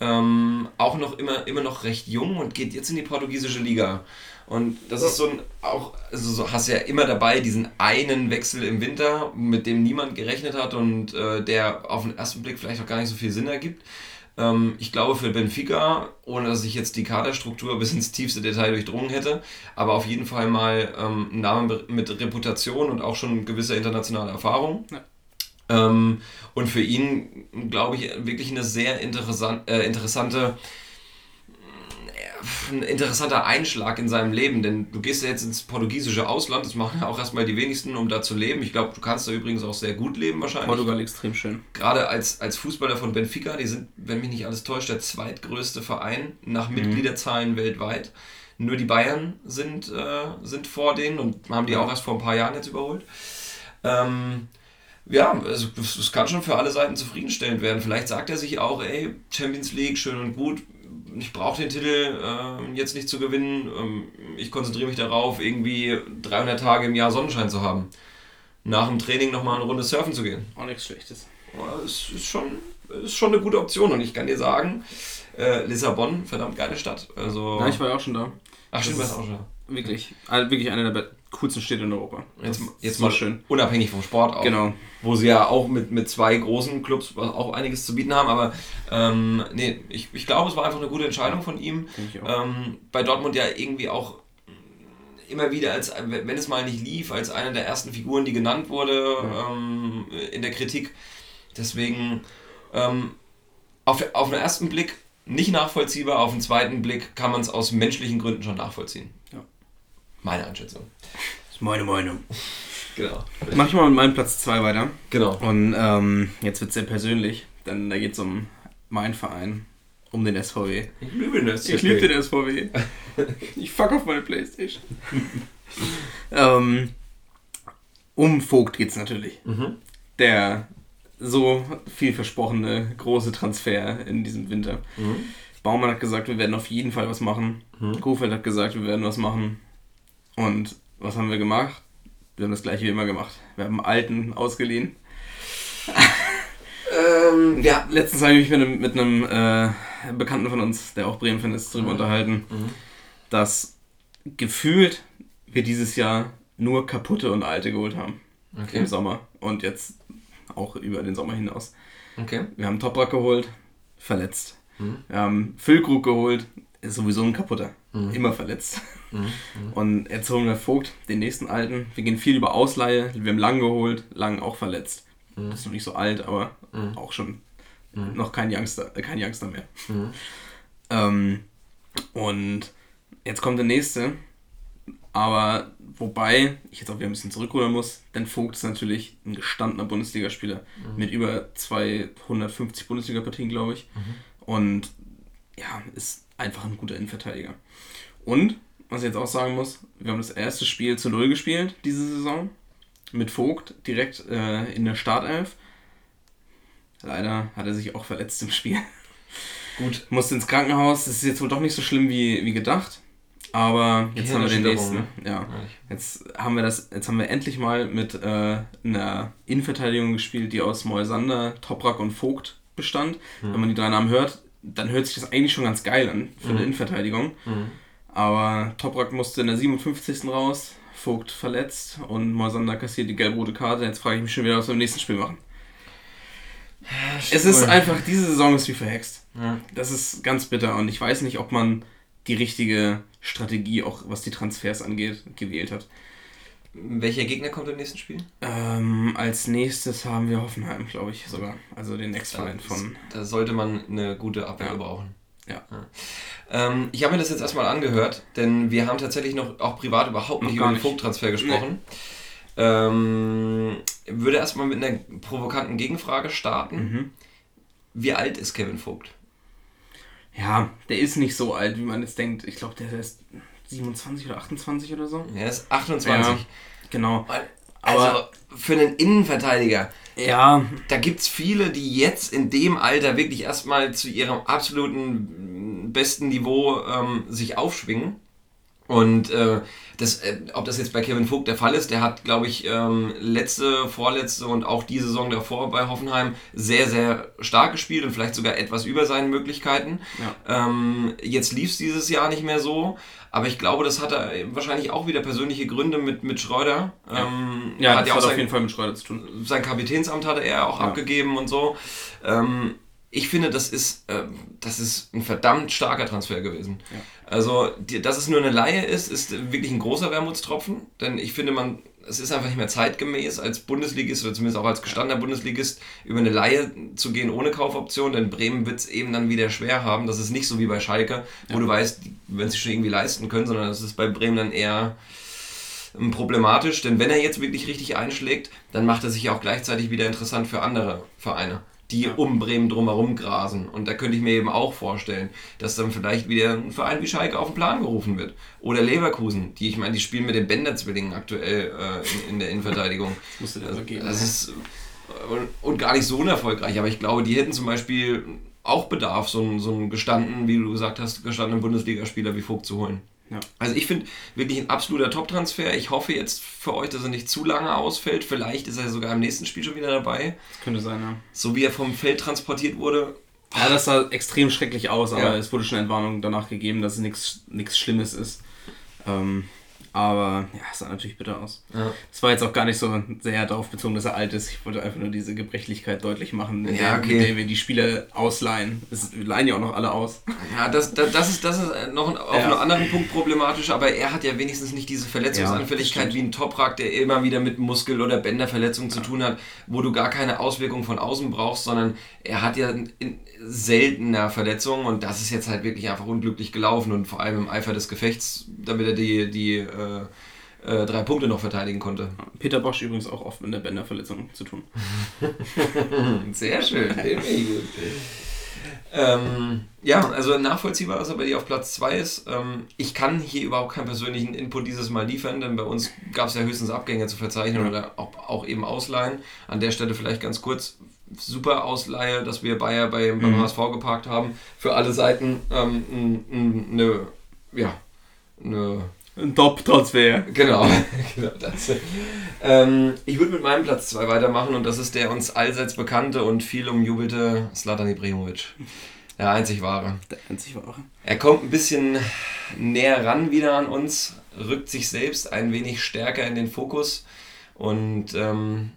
Ähm, auch noch immer, immer noch recht jung und geht jetzt in die portugiesische Liga. Und das ist so ein, auch, also so hast du ja immer dabei diesen einen Wechsel im Winter, mit dem niemand gerechnet hat und äh, der auf den ersten Blick vielleicht auch gar nicht so viel Sinn ergibt. Ähm, ich glaube für Benfica, ohne dass ich jetzt die Kaderstruktur bis ins tiefste Detail durchdrungen hätte, aber auf jeden Fall mal ähm, ein Name mit Reputation und auch schon gewisser internationaler Erfahrung. Ja. Ähm, und für ihn, glaube ich, wirklich eine sehr interessant, äh, interessante ein interessanter Einschlag in seinem Leben, denn du gehst ja jetzt ins portugiesische Ausland, das machen ja auch erstmal die wenigsten, um da zu leben. Ich glaube, du kannst da übrigens auch sehr gut leben wahrscheinlich. Portugal extrem schön. Gerade als, als Fußballer von Benfica, die sind, wenn mich nicht alles täuscht, der zweitgrößte Verein nach Mitgliederzahlen weltweit. Nur die Bayern sind, äh, sind vor denen und haben die auch erst vor ein paar Jahren jetzt überholt. Ähm, ja, also das, das kann schon für alle Seiten zufriedenstellend werden. Vielleicht sagt er sich auch, ey, Champions League, schön und gut, ich brauche den Titel äh, jetzt nicht zu gewinnen. Ähm, ich konzentriere mich darauf, irgendwie 300 Tage im Jahr Sonnenschein zu haben. Nach dem Training nochmal eine Runde surfen zu gehen. Auch nichts Schlechtes. Ja, Es ist schon, ist schon eine gute Option und ich kann dir sagen, äh, Lissabon, verdammt geile Stadt. Also, Ja, ich war ja auch schon da. ach stimmt, ist- auch schon. Wirklich. Also wirklich einer der coolsten Städte in Europa. Jetzt, jetzt mal schön. unabhängig vom Sport auch. Genau. Wo sie ja auch mit, mit zwei großen Clubs auch einiges zu bieten haben, aber ähm, nee, ich, ich glaube, es war einfach eine gute Entscheidung von ihm. Ähm, bei Dortmund ja irgendwie auch immer wieder, als wenn es mal nicht lief, als eine der ersten Figuren, die genannt wurde ähm, in der Kritik. Deswegen ähm, auf, auf den ersten Blick nicht nachvollziehbar, auf den zweiten Blick kann man es aus menschlichen Gründen schon nachvollziehen. Meine Einschätzung. Das ist meine Meinung. Genau. Mach ich mal mit meinem Platz 2 weiter. Genau. Und ähm, jetzt wird es sehr persönlich, denn da geht es um meinen Verein, um den SVW. Ich liebe das. Ich liebe den SVW. Ich fuck auf meine Playstation. ähm, um Vogt geht's natürlich. Mhm. Der so viel versprochene große Transfer in diesem Winter. Mhm. Baumann hat gesagt, wir werden auf jeden Fall was machen. Mhm. Kofeld hat gesagt, wir werden was machen. Und was haben wir gemacht? Wir haben das gleiche wie immer gemacht. Wir haben einen Alten ausgeliehen. Ähm, ja. Letztens habe ich mich mit einem, mit einem äh, Bekannten von uns, der auch Bremen-Fan ist, darüber unterhalten, Mhm. dass gefühlt wir dieses Jahr nur kaputte und alte geholt haben Okay. im Sommer und jetzt auch über den Sommer hinaus. Okay. Wir haben Toprak geholt, verletzt. Mhm. Wir haben Füllkrug geholt, ist sowieso ein kaputter, Mhm. immer verletzt. Mhm. Und wir Vogt, den nächsten alten. Wir gehen viel über Ausleihe, wir haben Lang geholt, Lang auch verletzt. Mhm. Ist noch nicht so alt, aber Mhm. auch schon Mhm. noch kein Youngster, äh, kein Youngster mehr. Mhm. Ähm, und jetzt kommt der nächste. Aber wobei ich jetzt auch wieder ein bisschen zurückrudern muss, denn Vogt ist natürlich ein gestandener Bundesligaspieler mit über 250 Bundesliga-Partien, glaube ich. Und ja, ist einfach ein guter Innenverteidiger. Und, was ich jetzt auch sagen muss, wir haben das erste Spiel zu Null gespielt diese Saison. Mit Vogt direkt äh, in der Startelf. Leider hat er sich auch verletzt im Spiel. Gut. Musste ins Krankenhaus. Das ist jetzt wohl doch nicht so schlimm wie, wie gedacht. Aber jetzt haben wir den nächsten. Gehirnerschütterung, Ja. Jetzt haben wir das, jetzt haben wir endlich mal mit äh, einer Innenverteidigung gespielt, die aus Moisander, Toprak und Vogt bestand. Wenn man die drei Namen hört, dann hört sich das eigentlich schon ganz geil an für eine Innenverteidigung. Mhm. Aber Toprak musste in der 57. raus, Vogt verletzt und Moisander kassiert die gelb-rote Karte. Jetzt frage ich mich schon wieder, was wir im nächsten Spiel machen. Es ist einfach, diese Saison ist wie verhext. Ja. Das ist ganz bitter und ich weiß nicht, ob man die richtige Strategie, auch was die Transfers angeht, gewählt hat. Welcher Gegner kommt im nächsten Spiel? Ähm, als nächstes haben wir Hoffenheim, glaube ich sogar. Also den Ex-Verein von. Da sollte man eine gute Abwehr Ja. brauchen. Ja. Ähm, ich habe mir das jetzt erstmal angehört, denn wir haben tatsächlich noch auch privat überhaupt Noch nicht über den. Vogt-Transfer gesprochen. Ähm, würde erstmal mit einer provokanten Gegenfrage starten. Mhm. Wie alt ist Kevin Vogt? Ja, der ist nicht so alt, wie man jetzt denkt. Ich glaube, der ist 27 oder 28 oder so. Er ist 28. Ja, genau. Also Aber- für einen Innenverteidiger, Ja, da gibt es viele, die jetzt in dem Alter wirklich erstmal zu ihrem absoluten besten Niveau ähm, sich aufschwingen. Und äh, das, äh, ob das jetzt bei Kevin Vogt der Fall ist, der hat, glaube ich, ähm, letzte, vorletzte und auch die Saison davor bei Hoffenheim sehr, sehr stark gespielt und vielleicht sogar etwas über seinen Möglichkeiten. Ähm, jetzt lief es dieses Jahr nicht mehr so, aber ich glaube, das hat er wahrscheinlich auch wieder persönliche Gründe mit, mit Schreuder. Ähm, ja, hat das ja auch hat auf sein, jeden Fall mit Schreuder zu tun. sein Kapitänsamt hatte er auch Ja. abgegeben und so. Ähm, ich finde, das ist, ähm, das ist ein verdammt starker Transfer gewesen. Also, die, dass es nur eine Laie ist, ist wirklich ein großer Wermutstropfen, denn ich finde, man, es ist einfach nicht mehr zeitgemäß, als Bundesligist oder zumindest auch als gestandener Bundesligist über eine Laie zu gehen ohne Kaufoption, denn Bremen wird es eben dann wieder schwer haben. Das ist nicht so wie bei Schalke, wo du weißt, werden sich schon irgendwie leisten können, sondern das ist bei Bremen dann eher ähm, problematisch, denn wenn er jetzt wirklich richtig einschlägt, dann macht er sich ja auch gleichzeitig wieder interessant für andere Vereine, die Ja. um Bremen drumherum grasen. Und da könnte ich mir eben auch vorstellen, dass dann vielleicht wieder ein Verein wie Schalke auf den Plan gerufen wird. Oder Leverkusen, die, ich meine, die spielen mit den Bender-Zwillingen aktuell äh, in, in der Innenverteidigung. Musste der Also, so geben. das ist äh, und, und gar nicht so unerfolgreich, aber ich glaube, die hätten zum Beispiel auch Bedarf, so einen, so einen gestandenen, wie du gesagt hast, gestandenen Bundesligaspieler wie Vogt zu holen. Ja. Also ich finde wirklich ein absoluter Top-Transfer. Ich hoffe jetzt für euch, dass er nicht zu lange ausfällt. Vielleicht ist er sogar im nächsten Spiel schon wieder dabei. Das könnte sein, ja. So wie er vom Feld transportiert wurde. Ja, das sah extrem schrecklich aus, aber Ja. es wurde schon Entwarnung danach gegeben, dass es nichts nichts Schlimmes ist. Ähm, aber ja, es sah natürlich bitter aus. Ja. Es war jetzt auch gar nicht so sehr darauf bezogen, dass er alt ist. Ich wollte einfach nur diese Gebrechlichkeit deutlich machen, mit, Ja, der, okay. mit der wir die Spieler ausleihen. Es leihen ja auch noch alle aus. Ja, das, das, das, ist, das ist noch ein, auf Ja. einem anderen Punkt problematisch, aber er hat ja wenigstens nicht diese Verletzungsanfälligkeit Ja, wie ein Toprak, der immer wieder mit Muskel- oder Bänderverletzungen zu tun hat, wo du gar keine Auswirkungen von außen brauchst, sondern er hat ja in seltener Verletzungen und das ist jetzt halt wirklich einfach unglücklich gelaufen und vor allem im Eifer des Gefechts, damit er die, die äh, äh, drei Punkte noch verteidigen konnte. Peter Bosch übrigens auch oft mit der Bänderverletzung zu tun. Sehr schön. ähm, ja, also nachvollziehbar, dass er bei dir auf Platz 2 ist. Ähm, ich kann hier überhaupt keinen persönlichen Input dieses Mal liefern, denn bei uns gab es ja höchstens Abgänge zu verzeichnen Ja. oder auch, auch eben Ausleihen. An der Stelle vielleicht ganz kurz. Super Ausleihe, dass wir Bayer bei, beim Mhm. HSV geparkt haben. Für alle Seiten ähm, n- n- eine, ja, eine Ein Top-Transfer. Genau, genau das. Ähm, ich würde mit meinem Platz 2 weitermachen und das ist der uns allseits bekannte und viel umjubelte Slatan Ibrahimovic. Der einzig wahre. Der einzig wahre. Er kommt ein bisschen näher ran wieder an uns, rückt sich selbst ein wenig stärker in den Fokus und ähm,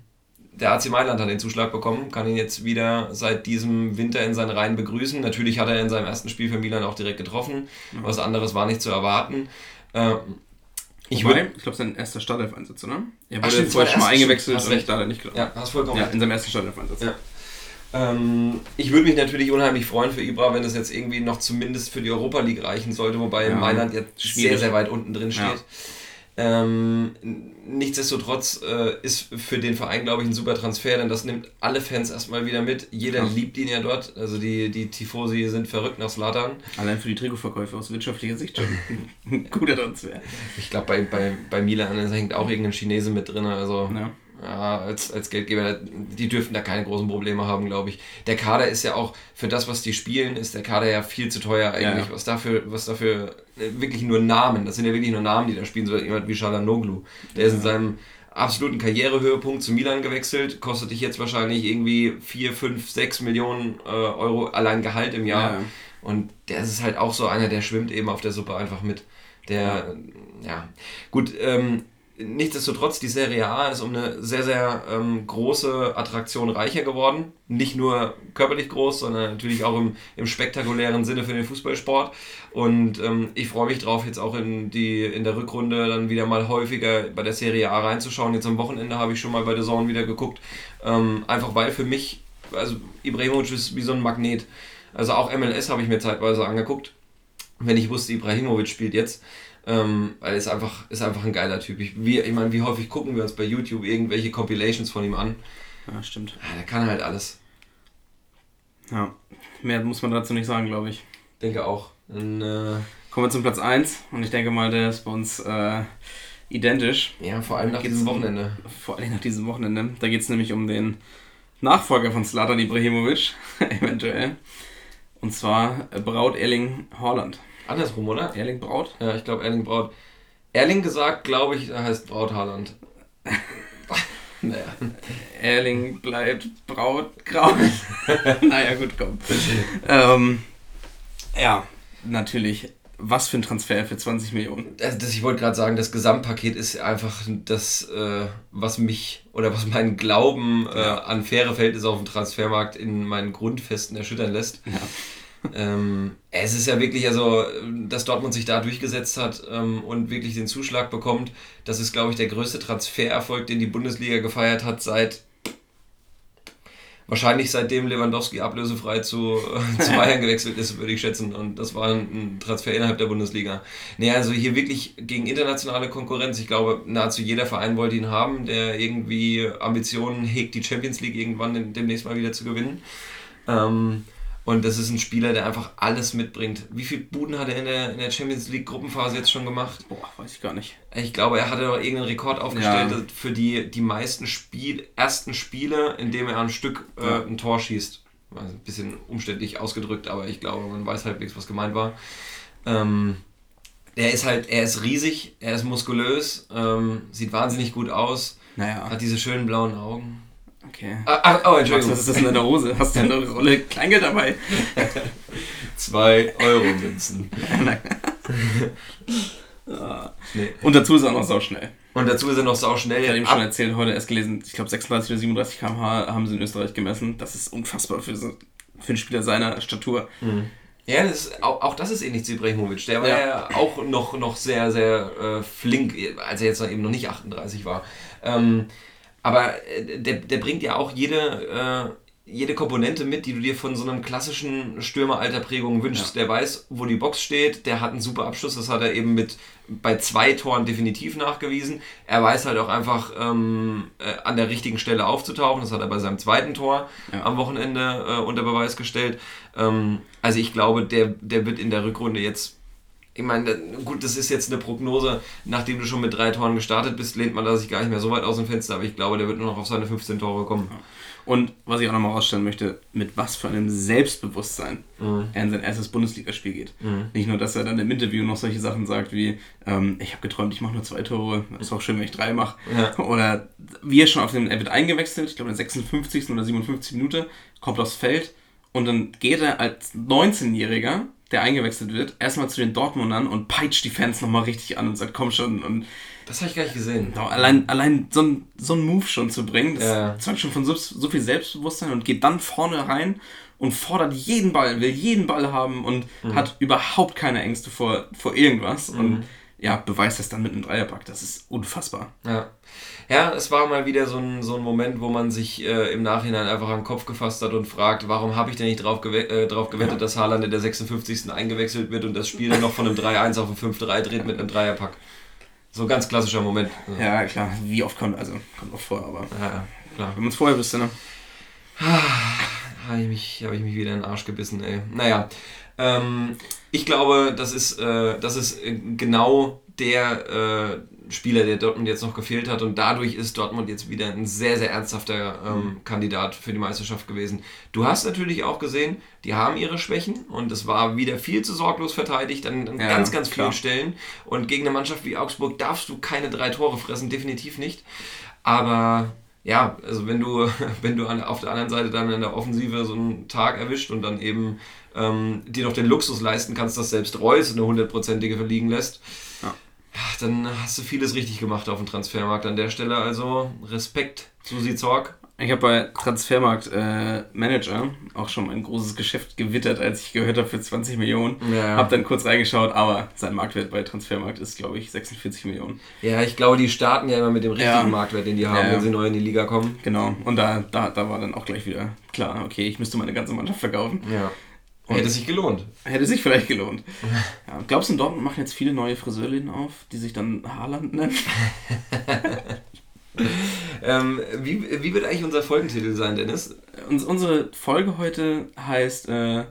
der AC Mailand hat den Zuschlag bekommen, kann ihn jetzt wieder seit diesem Winter in seinen Reihen begrüßen. Natürlich hat er in seinem ersten Spiel für Milan auch direkt getroffen. Was anderes war nicht zu erwarten. Ähm, ich Ich, würde ich glaube, sein erster Startelf-Einsatz, oder? Er wurde stimmt, vorher schon mal eingewechselt und recht. da hat er nicht getroffen. Ja, hast vollkommen Ja, in seinem ersten Startelf-Einsatz. Ja. Ähm, ich würde mich natürlich unheimlich freuen für Ibra, wenn es jetzt irgendwie noch zumindest für die Europa League reichen sollte, wobei Ja, Mailand jetzt schwierig. sehr, sehr weit unten drin steht. Ja. Ähm, nichtsdestotrotz äh, ist für den Verein, glaube ich, ein super Transfer, denn das nimmt alle Fans erstmal wieder mit. Jeder Klar. liebt ihn ja dort. Also die, die Tifosi sind verrückt nach Slatan. Allein für die Trikotverkäufe aus wirtschaftlicher Sicht schon ein guter Transfer. Ich glaube, bei, bei, bei Milan hängt auch irgendein Chinese mit drin. Also Ja. Ja, als, als Geldgeber, die dürften da keine großen Probleme haben, glaube ich. Der Kader ist ja auch, für das, was die spielen, ist der Kader ja viel zu teuer eigentlich. Ja. Was dafür, was dafür, äh, wirklich nur Namen, das sind ja wirklich nur Namen, die da spielen, so jemand wie Shalanoglu. Der ist in seinem absoluten Karrierehöhepunkt zu Milan gewechselt, kostet dich jetzt wahrscheinlich irgendwie 4, 5, 6 Millionen äh, Euro allein Gehalt im Jahr. Ja, ja. Und der ist halt auch so einer, der schwimmt eben auf der Suppe einfach mit. Der, ja, gut, ähm, nichtsdestotrotz, die Serie A ist um eine sehr, sehr ähm, große Attraktion reicher geworden. Nicht nur körperlich groß, sondern natürlich auch im, im spektakulären Sinne für den Fußballsport. Und ähm, ich freue mich drauf, jetzt auch in, die, in der Rückrunde dann wieder mal häufiger bei der Serie A reinzuschauen. Jetzt am Wochenende habe ich schon mal bei der Zone wieder geguckt. Ähm, einfach weil für mich, also Ibrahimovic ist wie so ein Magnet. Also auch MLS habe ich mir zeitweise angeguckt, wenn ich wusste, Ibrahimovic spielt jetzt. Ähm, weil es einfach, ist einfach ein geiler Typ. Ich, wie, ich meine, wie häufig gucken wir uns bei YouTube irgendwelche Compilations von ihm an? ja, stimmt. Ja, der kann halt alles. Ja. Mehr muss man dazu nicht sagen, glaube ich. Denke auch. Dann, äh, Kommen wir zum Platz 1 und ich denke mal, der ist bei uns äh, identisch. ja, vor allem nach diesem um- Wochenende. Vor allem nach diesem Wochenende. Da geht es nämlich um den Nachfolger von Slatan Ibrahimovic, eventuell. Und zwar Braut Erling Haaland. Andersrum, oder? Erling Braut? Ja, ich glaube Erling Braut. Erling gesagt, glaube ich, er heißt Braut Haaland. naja. Erling bleibt Braut grau. naja, gut, komm. ähm, ja, natürlich. Was für ein Transfer für 20 Millionen. Also das, ich wollte gerade sagen, das Gesamtpaket ist einfach das, äh, was mich oder was meinen Glauben äh, an faire Verhältnisse auf dem Transfermarkt in meinen Grundfesten erschüttern lässt. Ähm, es ist ja wirklich, also, dass Dortmund sich da durchgesetzt hat ähm, und wirklich den Zuschlag bekommt, das ist, glaube ich, der größte Transfererfolg, den die Bundesliga gefeiert hat seit wahrscheinlich seitdem Lewandowski ablösefrei zu, äh, zu Bayern gewechselt ist, würde ich schätzen. Und das war ein, Transfer innerhalb der Bundesliga. Nee, also hier wirklich gegen internationale Konkurrenz. Ich glaube, nahezu jeder Verein wollte ihn haben, der irgendwie Ambitionen hegt, die Champions League irgendwann dem- demnächst mal wieder zu gewinnen. Ähm, und das ist ein Spieler, der einfach alles mitbringt. Wie viele Buden hat er in der, in der Champions League Gruppenphase jetzt schon gemacht? Boah, weiß ich gar nicht. Ich glaube, er hatte doch irgendeinen Rekord aufgestellt Ja. für die, die meisten Spiel, ersten Spiele, in dem er am Stück äh, ein Tor schießt. Also ein bisschen umständlich ausgedrückt, aber ich glaube, man weiß halbwegs, was gemeint war. Ähm, er ist halt, er ist riesig, er ist muskulös, ähm, sieht wahnsinnig gut aus, Naja, hat diese schönen blauen Augen. Okay. Ah, ah, oh, Entschuldigung. was ist das in deiner Hose? Hast du eine Rolle Kleingeld dabei? Zwei Euro Münzen. Ja. Nee. Und dazu ist er noch so schnell. Und dazu ist er noch sau schnell. Ich hatte ihm schon erzählt, heute erst gelesen, ich glaube 36 oder 37 km/h haben sie in Österreich gemessen. Das ist unfassbar für, so, für einen Spieler seiner Statur. Ja, das ist, auch, auch das ist ähnlich zu Ibrahimovic. Der war Ja. ja, auch noch, noch sehr, sehr äh, flink, als er jetzt noch eben noch nicht 38 war. Ähm, aber äh, der, der bringt ja auch jede, äh, jede Komponente mit, die du dir von so einem klassischen Stürmer alter Prägung wünschst. Ja. Der weiß, wo die Box steht, der hat einen super Abschluss, das hat er eben mit bei zwei Toren definitiv nachgewiesen. Er weiß halt auch einfach ähm, äh, an der richtigen Stelle aufzutauchen, das hat er bei seinem zweiten Tor Ja. am Wochenende äh, unter Beweis gestellt. Ähm, also ich glaube, der, der wird in der Rückrunde jetzt ich meine, gut, das ist jetzt eine Prognose, nachdem du schon mit drei Toren gestartet bist, lehnt man da sich gar nicht mehr so weit aus dem Fenster, aber ich glaube, der wird nur noch auf seine 15 Tore kommen. Und was ich auch nochmal rausstellen möchte, mit was für einem Selbstbewusstsein Mhm. er in sein erstes Bundesligaspiel geht. Nicht nur, dass er dann im Interview noch solche Sachen sagt wie, ähm, ich habe geträumt, ich mache nur zwei Tore, ist auch schön, wenn ich drei mache. Ja. Oder wie er schon auf den, er wird eingewechselt, ich glaube in der 56. oder 57. Minute, kommt aufs Feld und dann geht er als 19-Jähriger, der eingewechselt wird, erstmal zu den Dortmundern und peitscht die Fans nochmal richtig an und sagt, komm schon und Das habe ich gar nicht gesehen. Genau, allein, allein so ein, so Move schon zu bringen, das Ja. zeugt schon von so, so viel Selbstbewusstsein und geht dann vorne rein und fordert jeden Ball, will jeden Ball haben und Mhm. hat überhaupt keine Ängste vor, vor irgendwas und ja, beweist das dann mit einem Dreierpack. Das ist unfassbar. Ja. ja, es war mal wieder so ein, so ein Moment, wo man sich äh, im Nachhinein einfach den Kopf gefasst hat und fragt, warum habe ich denn nicht drauf, gewe äh, drauf gewettet, dass Haaland in der 56. eingewechselt wird und das Spiel dann noch von einem 3-1 auf ein 5-3 dreht mit einem Dreierpack. So ein ganz klassischer Moment. Ja, klar, wie oft kommt, also kommt oft vor, aber ja klar. wenn man es vorher wüsste, ne? Habe ich, mich, hab ich mich wieder in den Arsch gebissen, ey. Naja, ähm, ich glaube, das ist, äh, das ist äh, genau der äh, Spieler, der Dortmund jetzt noch gefehlt hat und dadurch ist Dortmund jetzt wieder ein sehr, sehr ernsthafter ähm, Kandidat für die Meisterschaft gewesen. Du hast natürlich auch gesehen, die haben ihre Schwächen und es war wieder viel zu sorglos verteidigt an, an Ja, ganz, ganz klar. vielen Stellen und gegen eine Mannschaft wie Augsburg darfst du keine drei Tore fressen, definitiv nicht. Aber ja, also wenn du, wenn du an, auf der anderen Seite dann in der Offensive so einen Tag erwischt und dann eben ähm, dir noch den Luxus leisten kannst, dass selbst Reus eine hundertprozentige verliegen lässt, Ja. dann hast du vieles richtig gemacht auf dem Transfermarkt an der Stelle. Also Respekt, Susi Zorg. Ich habe bei Transfermarkt äh, Manager auch schon ein großes Geschäft gewittert, als ich gehört habe für 20 Millionen. Ja. Hab dann kurz reingeschaut, aber sein Marktwert bei Transfermarkt ist, glaube ich, 46 Millionen. Ja, ich glaube, die starten ja immer mit dem richtigen Ja. Marktwert, den die haben, ja. wenn sie neu in die Liga kommen. Genau. Und da, da, da war dann auch gleich wieder klar, okay, ich müsste meine ganze Mannschaft verkaufen. Ja. Und- Hätte sich gelohnt. Hätte sich vielleicht gelohnt. Ja, glaubst du, in Dortmund machen jetzt viele neue Friseurläden auf, die sich dann Haaland nennen? Ähm, wie, wie wird eigentlich unser Folgentitel sein, Dennis? Uns, unsere Folge heute heißt äh,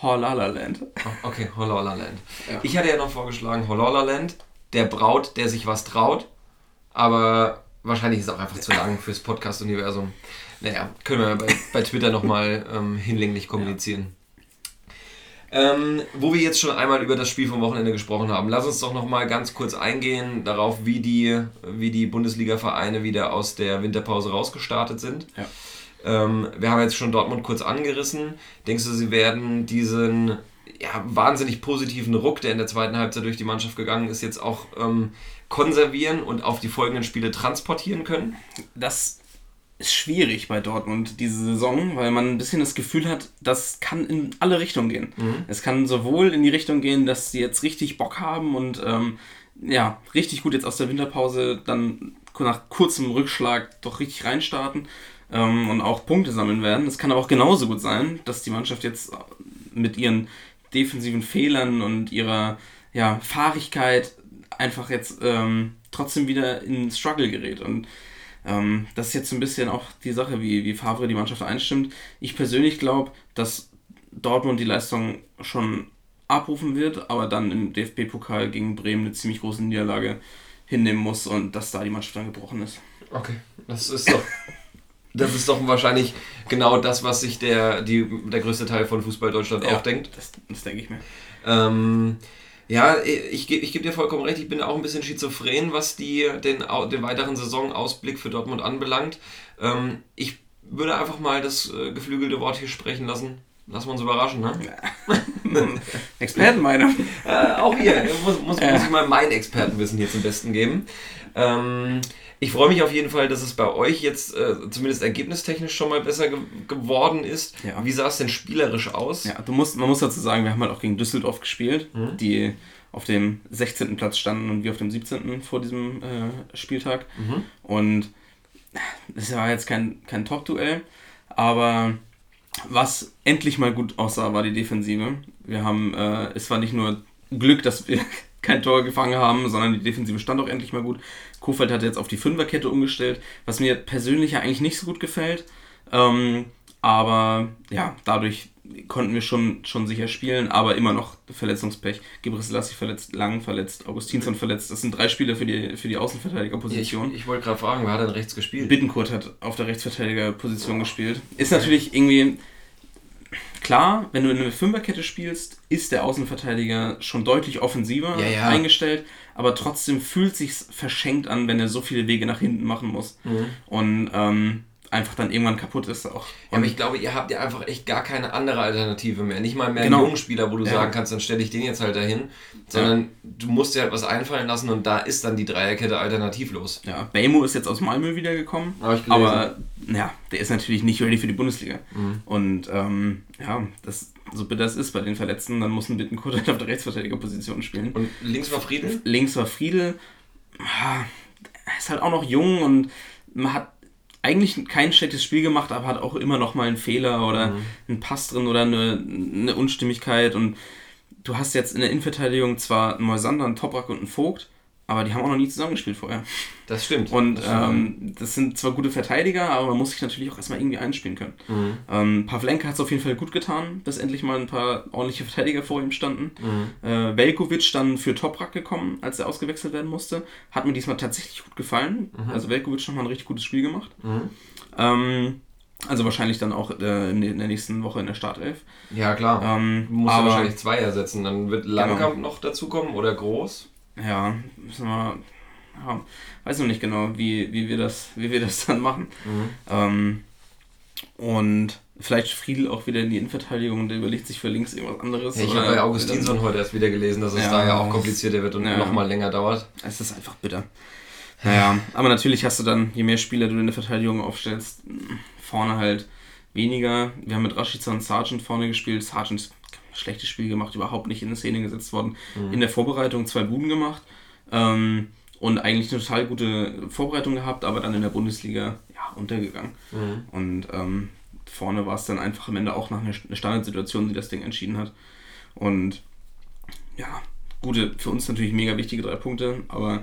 Horlala Land. Oh, okay, Hollola Land. Ja. Ich hatte ja noch vorgeschlagen Hollola Land, der Braut, der sich was traut. Aber wahrscheinlich ist es auch einfach zu lang fürs Podcast-Universum. Naja, können wir bei, bei Twitter nochmal ähm, hinlänglich kommunizieren. Ähm, wo wir jetzt schon einmal über das Spiel vom Wochenende gesprochen haben, lass uns doch nochmal ganz kurz eingehen darauf, wie die, wie die Bundesliga-Vereine wieder aus der Winterpause rausgestartet sind. Ja. Ähm, wir haben jetzt schon Dortmund kurz angerissen. Denkst du, sie werden diesen ja, wahnsinnig positiven Ruck, der in der zweiten Halbzeit durch die Mannschaft gegangen ist, jetzt auch ähm, konservieren und auf die folgenden Spiele transportieren können? Das ist schwierig bei Dortmund diese Saison, weil man ein bisschen das Gefühl hat, das kann in alle Richtungen gehen. Es kann sowohl in die Richtung gehen, dass sie jetzt richtig Bock haben und ähm, ja, richtig gut jetzt aus der Winterpause dann nach kurzem Rückschlag doch richtig reinstarten ähm, und auch Punkte sammeln werden. Es kann aber auch genauso gut sein, dass die Mannschaft jetzt mit ihren defensiven Fehlern und ihrer ja, Fahrigkeit einfach jetzt ähm, trotzdem wieder in Struggle gerät. Und ähm, das ist jetzt so ein bisschen auch die Sache, wie, wie Favre die Mannschaft einstimmt. Ich persönlich glaube, dass Dortmund die Leistung schon abrufen wird, aber dann im DFB-Pokal gegen Bremen eine ziemlich große Niederlage hinnehmen muss und dass da die Mannschaft dann gebrochen ist. Okay, das ist doch. Das ist doch wahrscheinlich genau das, was sich der, die, der größte Teil von Fußball Deutschland auch denkt. Das, das denke ich mir. Ähm, ja, ich, ich gebe dir vollkommen recht, ich bin auch ein bisschen schizophren, was die, den, den weiteren Saisonausblick für Dortmund anbelangt. Ähm, ich würde einfach mal das äh, geflügelte Wort hier sprechen lassen. Lassen wir uns überraschen, ne? Expertenmeinung. Äh, auch hier muss, muss, Ja. muss ich mal mein Expertenwissen hier zum Besten geben. Ähm, ich freue mich auf jeden Fall, dass es bei euch jetzt äh, zumindest ergebnistechnisch schon mal besser ge geworden ist. Ja. Wie sah es denn spielerisch aus? Ja, du musst, man muss dazu sagen, wir haben halt auch gegen Düsseldorf gespielt, Mhm. die auf dem 16. Platz standen und wir auf dem 17. vor diesem äh, Spieltag. Mhm. Und es war jetzt kein, kein Top-Duell, aber was endlich mal gut aussah, war die Defensive. Wir haben, äh, es war nicht nur Glück, dass wir kein Tor gefangen haben, sondern die Defensive stand auch endlich mal gut. Kofeld hat jetzt auf die Fünferkette umgestellt, was mir persönlich ja eigentlich nicht so gut gefällt. Ähm, aber ja, dadurch konnten wir schon, schon sicher spielen, aber immer noch Verletzungspech. Gebre Selassie verletzt, Lang verletzt, Augustinsson verletzt. Das sind drei Spieler für die, für die Außenverteidigerposition. Ich, ich wollte gerade fragen, wer hat denn rechts gespielt? Bittenkurt hat auf der Rechtsverteidigerposition gespielt. Ist natürlich irgendwie klar, wenn du in eine Fünferkette spielst, ist der Außenverteidiger schon deutlich offensiver Ja, ja. eingestellt, aber trotzdem fühlt sich's verschenkt an, wenn er so viele Wege nach hinten machen muss Mhm. und ähm, einfach dann irgendwann kaputt ist auch. Ja, aber ich glaube, ihr habt ja einfach echt gar keine andere Alternative mehr. Nicht mal mehr Genau. einen jungen Spieler, wo du Ja. sagen kannst, dann stelle ich den jetzt halt dahin. Sondern du musst dir halt was einfallen lassen und da ist dann die Dreierkette alternativlos. Ja, Bamo ist jetzt aus Malmö wiedergekommen, aber ja, der ist natürlich nicht ready für die Bundesliga. Mhm. Und ähm, ja, das, so bitter es ist bei den Verletzten, dann muss ein Bittenkurt halt auf der Rechtsverteidigerposition spielen. Und links war Friedel. Links war Friedel, ah, ist halt auch noch jung und man hat eigentlich kein schlechtes Spiel gemacht, aber hat auch immer noch mal einen Fehler oder einen Pass drin oder eine, eine Unstimmigkeit. Und du hast jetzt in der Innenverteidigung zwar einen Moisander, einen Toprak und einen Vogt, aber die haben auch noch nie zusammengespielt vorher. Das stimmt. Und das stimmt. ähm, das sind zwar gute Verteidiger, aber man muss sich natürlich auch erstmal irgendwie einspielen können. Mhm. Ähm, Pavlenka hat es auf jeden Fall gut getan, dass endlich mal ein paar ordentliche Verteidiger vor ihm standen. Mhm. Äh, Velkovic dann für Toprak gekommen, als er ausgewechselt werden musste. Hat mir diesmal tatsächlich gut gefallen. Mhm. Also Velkovic nochmal ein richtig gutes Spiel gemacht. Mhm. Ähm, also wahrscheinlich dann auch äh, in der nächsten Woche in der Startelf. Ja, klar. Ähm, du musst ja aber- wahrscheinlich zwei ersetzen. Dann wird Langkamp noch dazukommen oder Groß. Ja, müssen wir. Ja, weiß noch nicht genau, wie, wie, wir, das, wie wir das dann machen. Mhm. Ähm, und vielleicht Friedel auch wieder in die Innenverteidigung und der überlegt sich für links irgendwas anderes. Ja, ich habe bei Augustinsson heute erst wieder gelesen, dass es Ja, da ja auch komplizierter wird und ja. noch mal länger dauert. Es ist einfach bitter. Naja, aber natürlich hast du dann, je mehr Spieler du in der Verteidigung aufstellst, vorne halt weniger. Wir haben mit Rashica und Sargent vorne gespielt. Sargent schlechtes Spiel gemacht, überhaupt nicht in Szene gesetzt worden. In der Vorbereitung zwei Buden gemacht. Ähm, und eigentlich eine total gute Vorbereitung gehabt, aber dann in der Bundesliga ja, untergegangen. Mhm. Und ähm, vorne war es dann einfach am Ende auch nach einer einer Standardsituation, die das Ding entschieden hat. Und ja, gute, für uns natürlich mega wichtige drei Punkte, aber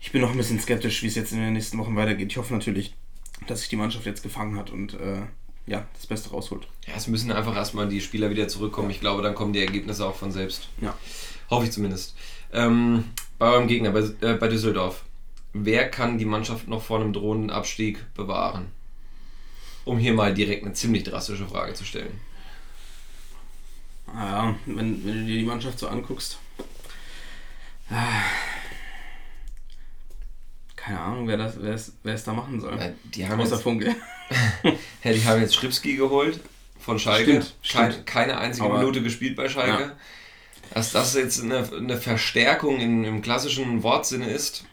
ich bin noch ein bisschen skeptisch, wie es jetzt in den nächsten Wochen weitergeht. Ich hoffe natürlich, dass sich die Mannschaft jetzt gefangen hat und äh, ja, das Beste rausholt. Ja, es müssen einfach erstmal die Spieler wieder zurückkommen. Ich glaube, dann kommen die Ergebnisse auch von selbst. Ja. Hoffe ich zumindest. Ähm, bei eurem Gegner, bei, äh, bei Düsseldorf. Wer kann die Mannschaft noch vor einem drohenden Abstieg bewahren? Um hier mal direkt eine ziemlich drastische Frage zu stellen. Ja, wenn, wenn du dir die Mannschaft so anguckst. ah, Keine Ahnung, wer, das, wer, es, wer es da machen soll. Äh, Die haben, Außer jetzt, Funke. ja, die haben jetzt Schripski geholt von Schalke. Stimmt, Kein, stimmt. keine einzige Aber- Minute gespielt bei Schalke. Ja. Dass das jetzt eine, eine Verstärkung in, im klassischen Wortsinne ist,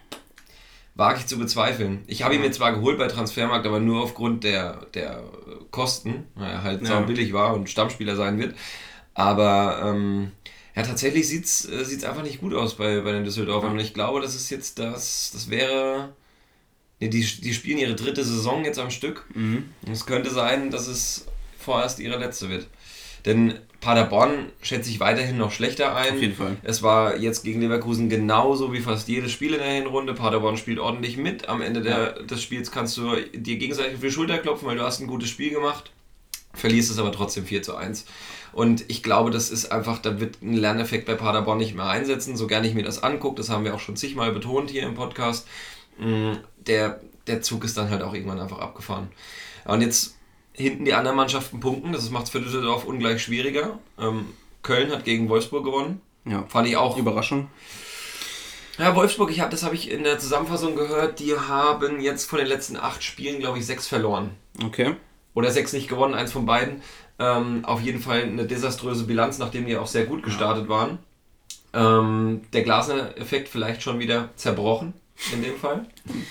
wage ich zu bezweifeln. Ich habe ihn mir zwar geholt bei Transfermarkt, aber nur aufgrund der, der Kosten, weil er halt Ja. billig war und Stammspieler sein wird. Aber ähm, ja, tatsächlich sieht es äh, einfach nicht gut aus bei, bei den Düsseldorfern. Ja. Und ich glaube, das ist jetzt das, das wäre. Die, die spielen ihre dritte Saison jetzt am Stück. Mhm. Es könnte sein, dass es vorerst ihre letzte wird. Denn Paderborn schätze ich weiterhin noch schlechter ein. Auf jeden Fall. Es war jetzt gegen Leverkusen genauso wie fast jedes Spiel in der Hinrunde. Paderborn spielt ordentlich mit. Am Ende der, des Spiels kannst du dir gegenseitig auf die Schulter klopfen, weil du hast ein gutes Spiel gemacht. Verlierst es aber trotzdem 4 zu 1. Und ich glaube, das ist einfach, da wird ein Lerneffekt bei Paderborn nicht mehr einsetzen, so gerne ich mir das angucke. Das haben wir auch schon zigmal betont hier im Podcast. Mm, Der, der Zug ist dann halt auch irgendwann einfach abgefahren. Ja, Und jetzt hinten die anderen Mannschaften punkten, das macht es für Düsseldorf ungleich schwieriger. Ähm, Köln hat gegen Wolfsburg gewonnen. Ja. Fand ich auch Überraschung. ja, Wolfsburg, ich hab, das habe ich in der Zusammenfassung gehört, die haben jetzt von den letzten acht Spielen, glaube ich, sechs verloren. Okay. Oder sechs nicht gewonnen, eins von beiden. Ähm, auf jeden Fall eine desaströse Bilanz, nachdem die auch sehr gut gestartet waren. Ähm, der Glasner-Effekt vielleicht schon wieder zerbrochen, in dem Fall.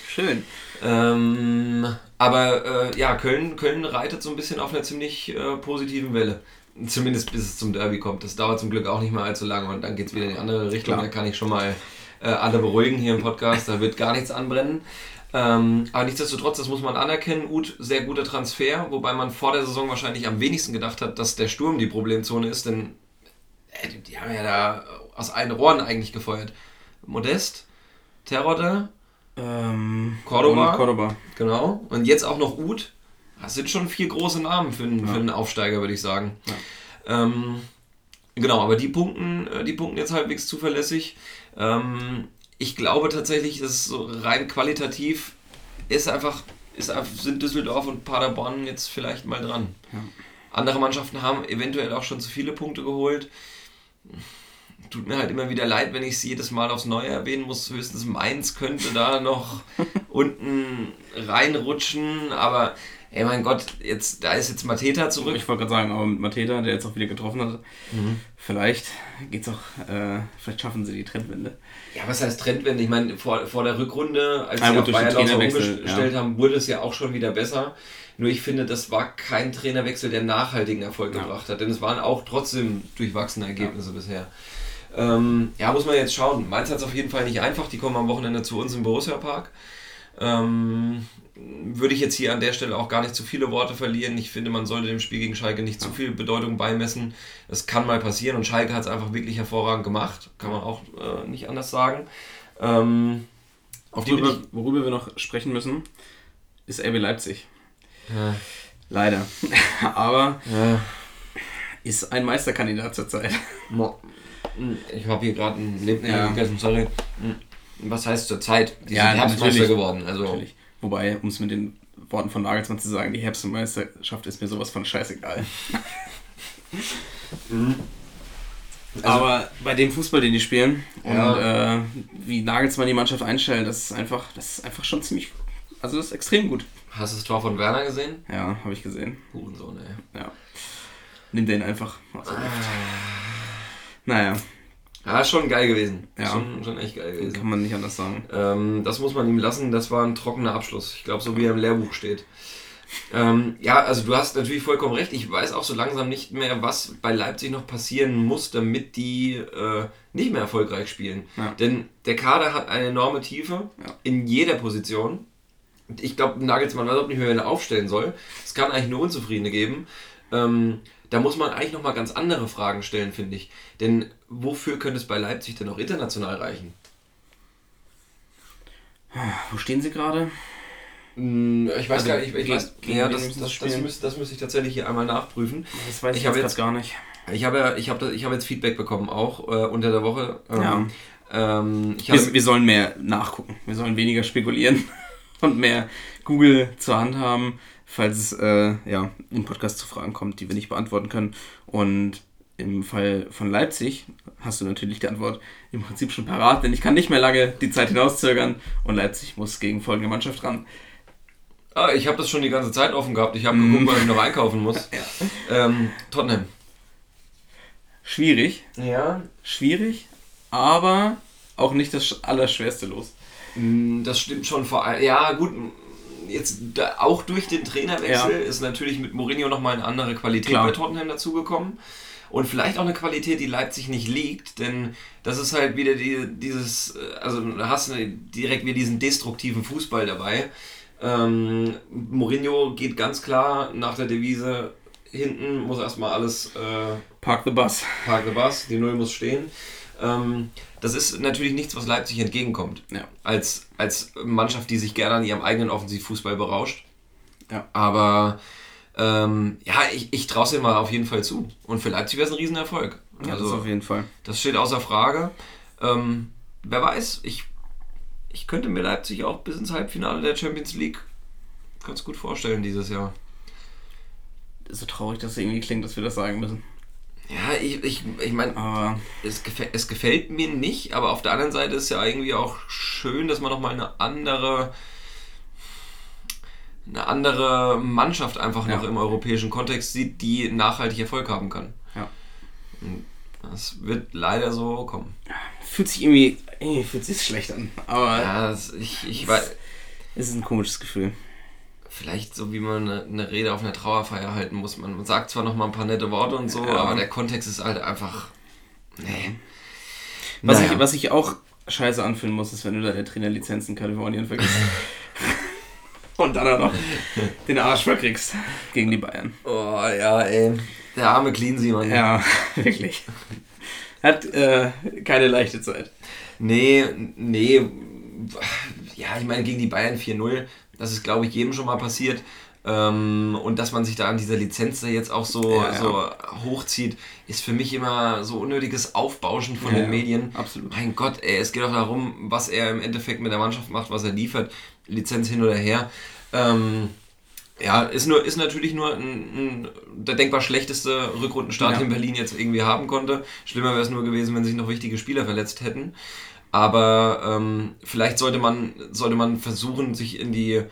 Schön. Ähm, aber äh, ja, Köln, Köln reitet so ein bisschen auf einer ziemlich äh, positiven Welle. Zumindest bis es zum Derby kommt. Das dauert zum Glück auch nicht mehr allzu lange und dann geht es wieder in die andere Richtung. Klar. Da kann ich schon mal äh, alle beruhigen hier im Podcast, da wird gar nichts anbrennen. Ähm, aber nichtsdestotrotz, das muss man anerkennen, Uth, sehr guter Transfer, wobei man vor der Saison wahrscheinlich am wenigsten gedacht hat, dass der Sturm die Problemzone ist, denn äh, die, die haben ja da aus allen Rohren eigentlich gefeuert. Modest, Terodde, Ähm, Cordoba. und Cordoba. genau, und jetzt auch noch Uth. Das sind schon vier große Namen für einen, für einen Aufsteiger, würde ich sagen. Ähm, genau, aber die punkten, äh, die punkten jetzt halbwegs zuverlässig. Ähm, ich glaube tatsächlich, dass so rein qualitativ ist einfach, ist sind Düsseldorf und Paderborn jetzt vielleicht mal dran. Ja. Andere Mannschaften haben eventuell auch schon zu viele Punkte geholt. Tut mir halt immer wieder leid, wenn ich es jedes Mal aufs Neue erwähnen muss. Höchstens Mainz könnte da noch unten reinrutschen, aber ey mein Gott, jetzt, da ist jetzt Mateta zurück. Ich wollte gerade sagen, aber mit Mateta, der jetzt auch wieder getroffen hat, Mhm. vielleicht geht's auch, äh, vielleicht schaffen sie die Trendwende. Ja, was heißt Trendwende? Ich meine, vor, vor der Rückrunde, als Ja, sie auf Bayer umgestellt ja. haben, wurde es ja auch schon wieder besser. Nur ich finde, das war kein Trainerwechsel, der nachhaltigen Erfolg Ja. gebracht hat. Denn es waren auch trotzdem durchwachsene Ergebnisse bisher. Ähm, ja, muss man jetzt schauen. Mainz hat es auf jeden Fall nicht einfach. Die kommen am Wochenende zu uns im Borussia Park. Ähm, würde ich jetzt hier an der Stelle auch gar nicht zu viele Worte verlieren. Ich finde, man sollte dem Spiel gegen Schalke nicht zu viel Bedeutung beimessen. Das kann mal passieren und Schalke hat es einfach wirklich hervorragend gemacht. Kann man auch äh, nicht anders sagen. Ähm, auf Worüber, worüber wir noch sprechen müssen, ist RB Leipzig. ja, Leider. aber ja, ist ein Meisterkandidat zurzeit. Hm, ich habe hier gerade ein Leben Ja. gegessen, sorry. Hm, Was heißt zur Zeit? Die Ja, sind Herbstmeister geworden. Also, Natürlich. Wobei, um es mit den Worten von Nagelsmann zu sagen, die Herbstmeisterschaft ist mir sowas von scheißegal. Aber bei dem Fußball, den die spielen und Ja. äh, wie Nagelsmann die Mannschaft einstellt, das ist einfach, das ist einfach schon ziemlich, also das ist extrem gut. hast du das Tor von Werner gesehen? Ja, habe ich gesehen. Hurensohn, ey. Ja. Nimm den einfach. der Luft. Naja, Ja, ist schon geil gewesen. Ja. Schon, schon echt geil gewesen. kann man nicht anders sagen. Ähm, das muss man ihm lassen, das war ein trockener Abschluss. Ich glaube, so wie er im Lehrbuch steht. Ähm, ja, also du hast natürlich vollkommen recht. Ich weiß auch so langsam nicht mehr, was bei Leipzig noch passieren muss, damit die äh, nicht mehr erfolgreich spielen. Ja. Denn der Kader hat eine enorme Tiefe Ja. in jeder Position. Ich glaube, Nagelsmann weiß überhaupt nicht mehr, wen er aufstellen soll. Es kann eigentlich nur Unzufriedene geben. Ähm, da muss man eigentlich nochmal ganz andere Fragen stellen, finde ich. Denn wofür könnte es bei Leipzig denn auch international reichen? Wo stehen sie gerade? Mm, Ich weiß Also, gar nicht, ich gegen- weiß, ja, das, das, das, spielen? müsste, das müsste ich tatsächlich hier einmal nachprüfen. Das weiß ich, Ich habe jetzt jetzt- gar nicht. Ich habe ich habe, ich habe jetzt Feedback bekommen, auch äh, unter der Woche. Ähm, Ja. ähm, ich Wir, wir sollen mehr nachgucken. Wir sollen weniger spekulieren und mehr Google zur Hand haben, falls es äh, ja, im Podcast zu Fragen kommt, die wir nicht beantworten können. Und im Fall von Leipzig hast du natürlich die Antwort im Prinzip schon parat, denn ich kann nicht mehr lange die Zeit hinauszögern und Leipzig muss gegen folgende Mannschaft ran. ah, ich habe das schon die ganze Zeit offen gehabt. Ich habe Mhm. geguckt, was ich noch einkaufen muss. ähm, Tottenham. Schwierig, Ja. schwierig, aber auch nicht das Allerschwerste los. Mm, Das stimmt schon vor allem. Ja, gut. Jetzt auch durch den Trainerwechsel Ja. ist natürlich mit Mourinho nochmal eine andere Qualität Klar. bei Tottenham dazugekommen. Und vielleicht auch eine Qualität, die Leipzig nicht liegt, denn das ist halt wieder die, dieses, äh, also da hast du direkt wieder diesen destruktiven Fußball dabei. Ähm, Mourinho geht ganz klar nach der Devise, hinten muss erstmal alles äh, Park the Bus. Park the Bus, die Null muss stehen. Ähm, das ist natürlich nichts, was Leipzig entgegenkommt. Ja. Als, als Mannschaft, die sich gerne an ihrem eigenen Offensivfußball berauscht. Ja. Aber ähm, ja, ich, ich traue es dir mal auf jeden Fall zu. Und für Leipzig wäre es ein Riesenerfolg. Ja, das Also, auf jeden Fall. das steht außer Frage. Ähm, wer weiß, ich, ich könnte mir Leipzig auch bis ins Halbfinale der Champions League ganz gut vorstellen dieses Jahr. So traurig, dass es irgendwie klingt, dass wir das sagen müssen. Ja, ich, ich, ich meine, es, gefä es gefällt mir nicht, aber auf der anderen Seite ist ja irgendwie auch schön, dass man nochmal eine andere eine andere Mannschaft einfach noch Ja. im europäischen Kontext sieht, die nachhaltig Erfolg haben kann. Ja. Das wird leider so kommen. fühlt sich irgendwie, irgendwie fühlt sich schlecht an. Aber Ja, das, ich, ich weiß, es ist ein komisches Gefühl. Vielleicht so wie man eine, eine Rede auf einer Trauerfeier halten muss. Man, man sagt zwar noch mal ein paar nette Worte und so, Ja. aber der Kontext ist halt einfach. Nee. Was, Naja. ich, was ich auch scheiße anfühlen muss, ist, wenn du deine Trainerlizenz in Kalifornien vergisst. Und dann auch noch den Arsch verkriegst gegen die Bayern. Oh, ja, ey. Der arme Cleansy, Mann. Ja, wirklich. Hat äh, keine leichte Zeit. Nee, nee. Ja, ich meine, gegen die Bayern 4-0, das ist, glaube ich, jedem schon mal passiert. Ähm, und dass man sich da an dieser Lizenz da jetzt auch so, Ja, ja. so hochzieht, ist für mich immer so unnötiges Aufbauschen von Ja, den Medien. absolut. Mein Gott, ey, es geht auch darum, was er im Endeffekt mit der Mannschaft macht, was er liefert. Lizenz hin oder her. Ähm, ja, ist, nur, ist natürlich nur ein, ein, der denkbar schlechteste Rückrundenstart, den Berlin jetzt irgendwie haben konnte. Schlimmer wäre es nur gewesen, wenn sich noch wichtige Spieler verletzt hätten. Aber ähm, vielleicht sollte man, sollte man versuchen, sich in die äh,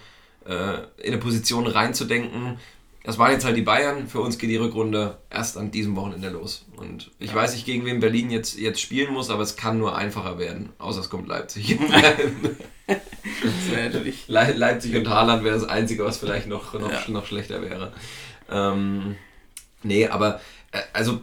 in eine Position reinzudenken. Das waren jetzt halt die Bayern. Für uns geht die Rückrunde erst an diesem Wochenende los. Und ich weiß nicht, gegen wen Berlin jetzt, jetzt spielen muss, aber es kann nur einfacher werden. Außer es kommt Leipzig. Das wäre natürlich. Le Leipzig und Haaland wäre das Einzige, was vielleicht noch, noch, Ja. noch schlechter wäre. Ähm, nee, aber äh, also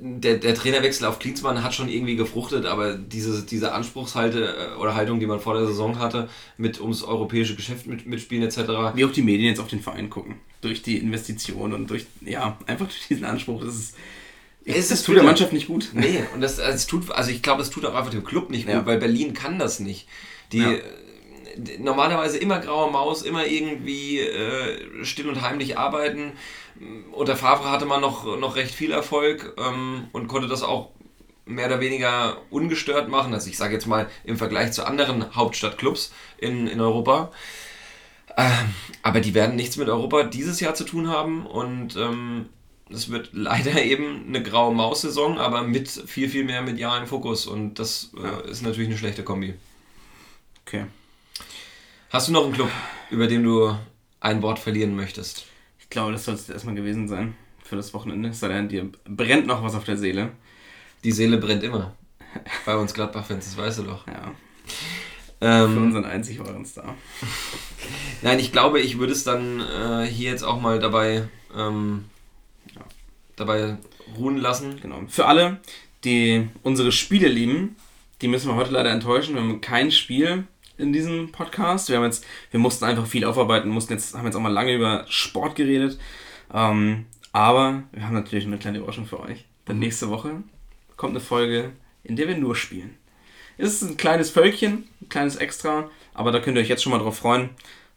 der, der Trainerwechsel auf Klinsmann hat schon irgendwie gefruchtet, aber diese, diese Anspruchshalte äh, oder Haltung, die man vor der Saison hatte, mit ums europäische Geschäft mit, mitspielen etc., Wie auch die Medien jetzt auf den Verein gucken. Durch die Investition und durch, ja, einfach durch diesen Anspruch. Das ist. Es das tut der. Mannschaft nicht gut. Nee, und das, also es tut, also ich glaube, das tut auch einfach dem Club nicht gut, Ja. weil Berlin kann das nicht. Die Ja. Normalerweise immer graue Maus, immer irgendwie äh, still und heimlich arbeiten. Unter Favre hatte man noch, noch recht viel Erfolg ähm, und konnte das auch mehr oder weniger ungestört machen. Also ich sage jetzt mal im Vergleich zu anderen Hauptstadtclubs in, in Europa. Ähm, aber die werden nichts mit Europa dieses Jahr zu tun haben und ähm, es wird leider eben eine graue Maus-Saison, aber mit viel, viel mehr medialen Fokus und das äh, ist natürlich eine schlechte Kombi. Okay. Hast du noch einen Club, über den du ein Wort verlieren möchtest? Ich glaube, das soll es erstmal gewesen sein für das Wochenende. Es sei denn, dir brennt noch was auf der Seele. Die Seele brennt immer. Bei uns Gladbach-Fans, das weißt du doch. Ja. Für Ähm, unseren einzig wahren Star. nein, ich glaube, ich würde es dann äh, hier jetzt auch mal dabei, ähm, dabei ruhen lassen. Genau. Für alle, die unsere Spiele lieben, die müssen wir heute leider enttäuschen. Wir haben kein Spiel in diesem Podcast. Wir haben jetzt, wir mussten einfach viel aufarbeiten, mussten jetzt, haben jetzt auch mal lange über Sport geredet. Ähm, aber wir haben natürlich eine kleine Überraschung für euch. Denn nächste Woche kommt eine Folge, in der wir nur spielen. Es ist ein kleines Völkchen, ein kleines Extra, aber da könnt ihr euch jetzt schon mal drauf freuen.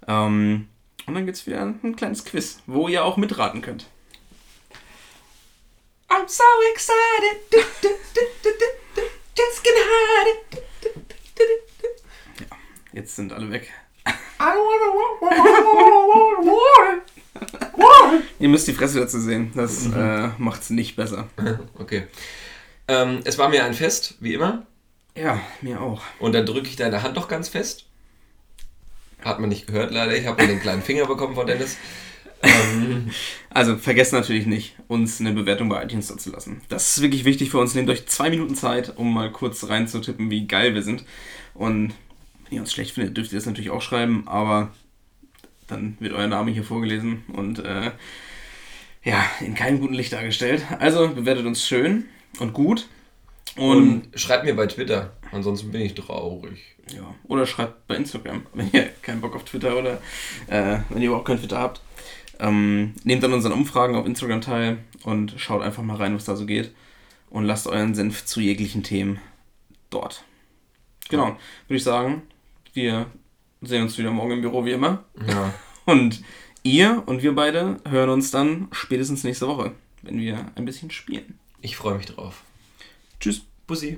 Ähm, und dann gibt es wieder ein kleines Quiz, wo ihr auch mitraten könnt. I'm so excited. Just can hide it. Du, du, du, du, du. Jetzt sind alle weg. Ihr müsst die Fresse dazu sehen. Das äh, macht's nicht besser. Okay. Ähm, es war mir ein Fest, wie immer. Ja, mir auch. Und dann drücke ich deine Hand doch ganz fest. Hat man nicht gehört, leider. Ich habe nur den kleinen Finger bekommen von Dennis. Ähm, Also vergesst natürlich nicht, uns eine Bewertung bei iTunes da zu lassen. Das ist wirklich wichtig für uns. Nehmt euch zwei Minuten Zeit, um mal kurz reinzutippen, wie geil wir sind. Und wenn ihr uns schlecht findet, dürft ihr das natürlich auch schreiben, aber dann wird euer Name hier vorgelesen und äh, ja, in keinem guten Licht dargestellt. Also bewertet uns schön und gut. Und, und schreibt mir bei Twitter. Ansonsten bin ich traurig. ja, oder schreibt bei Instagram, wenn ihr keinen Bock auf Twitter oder äh, wenn ihr überhaupt kein Twitter habt. Ähm, nehmt an unseren Umfragen auf Instagram teil und schaut einfach mal rein, was da so geht. Und lasst euren Senf zu jeglichen Themen dort. Genau, würde ich sagen, wir sehen uns wieder morgen im Büro wie immer. Ja. Und ihr und wir beide hören uns dann spätestens nächste Woche, wenn wir ein bisschen spielen. Ich freue mich drauf. Tschüss. Bussi.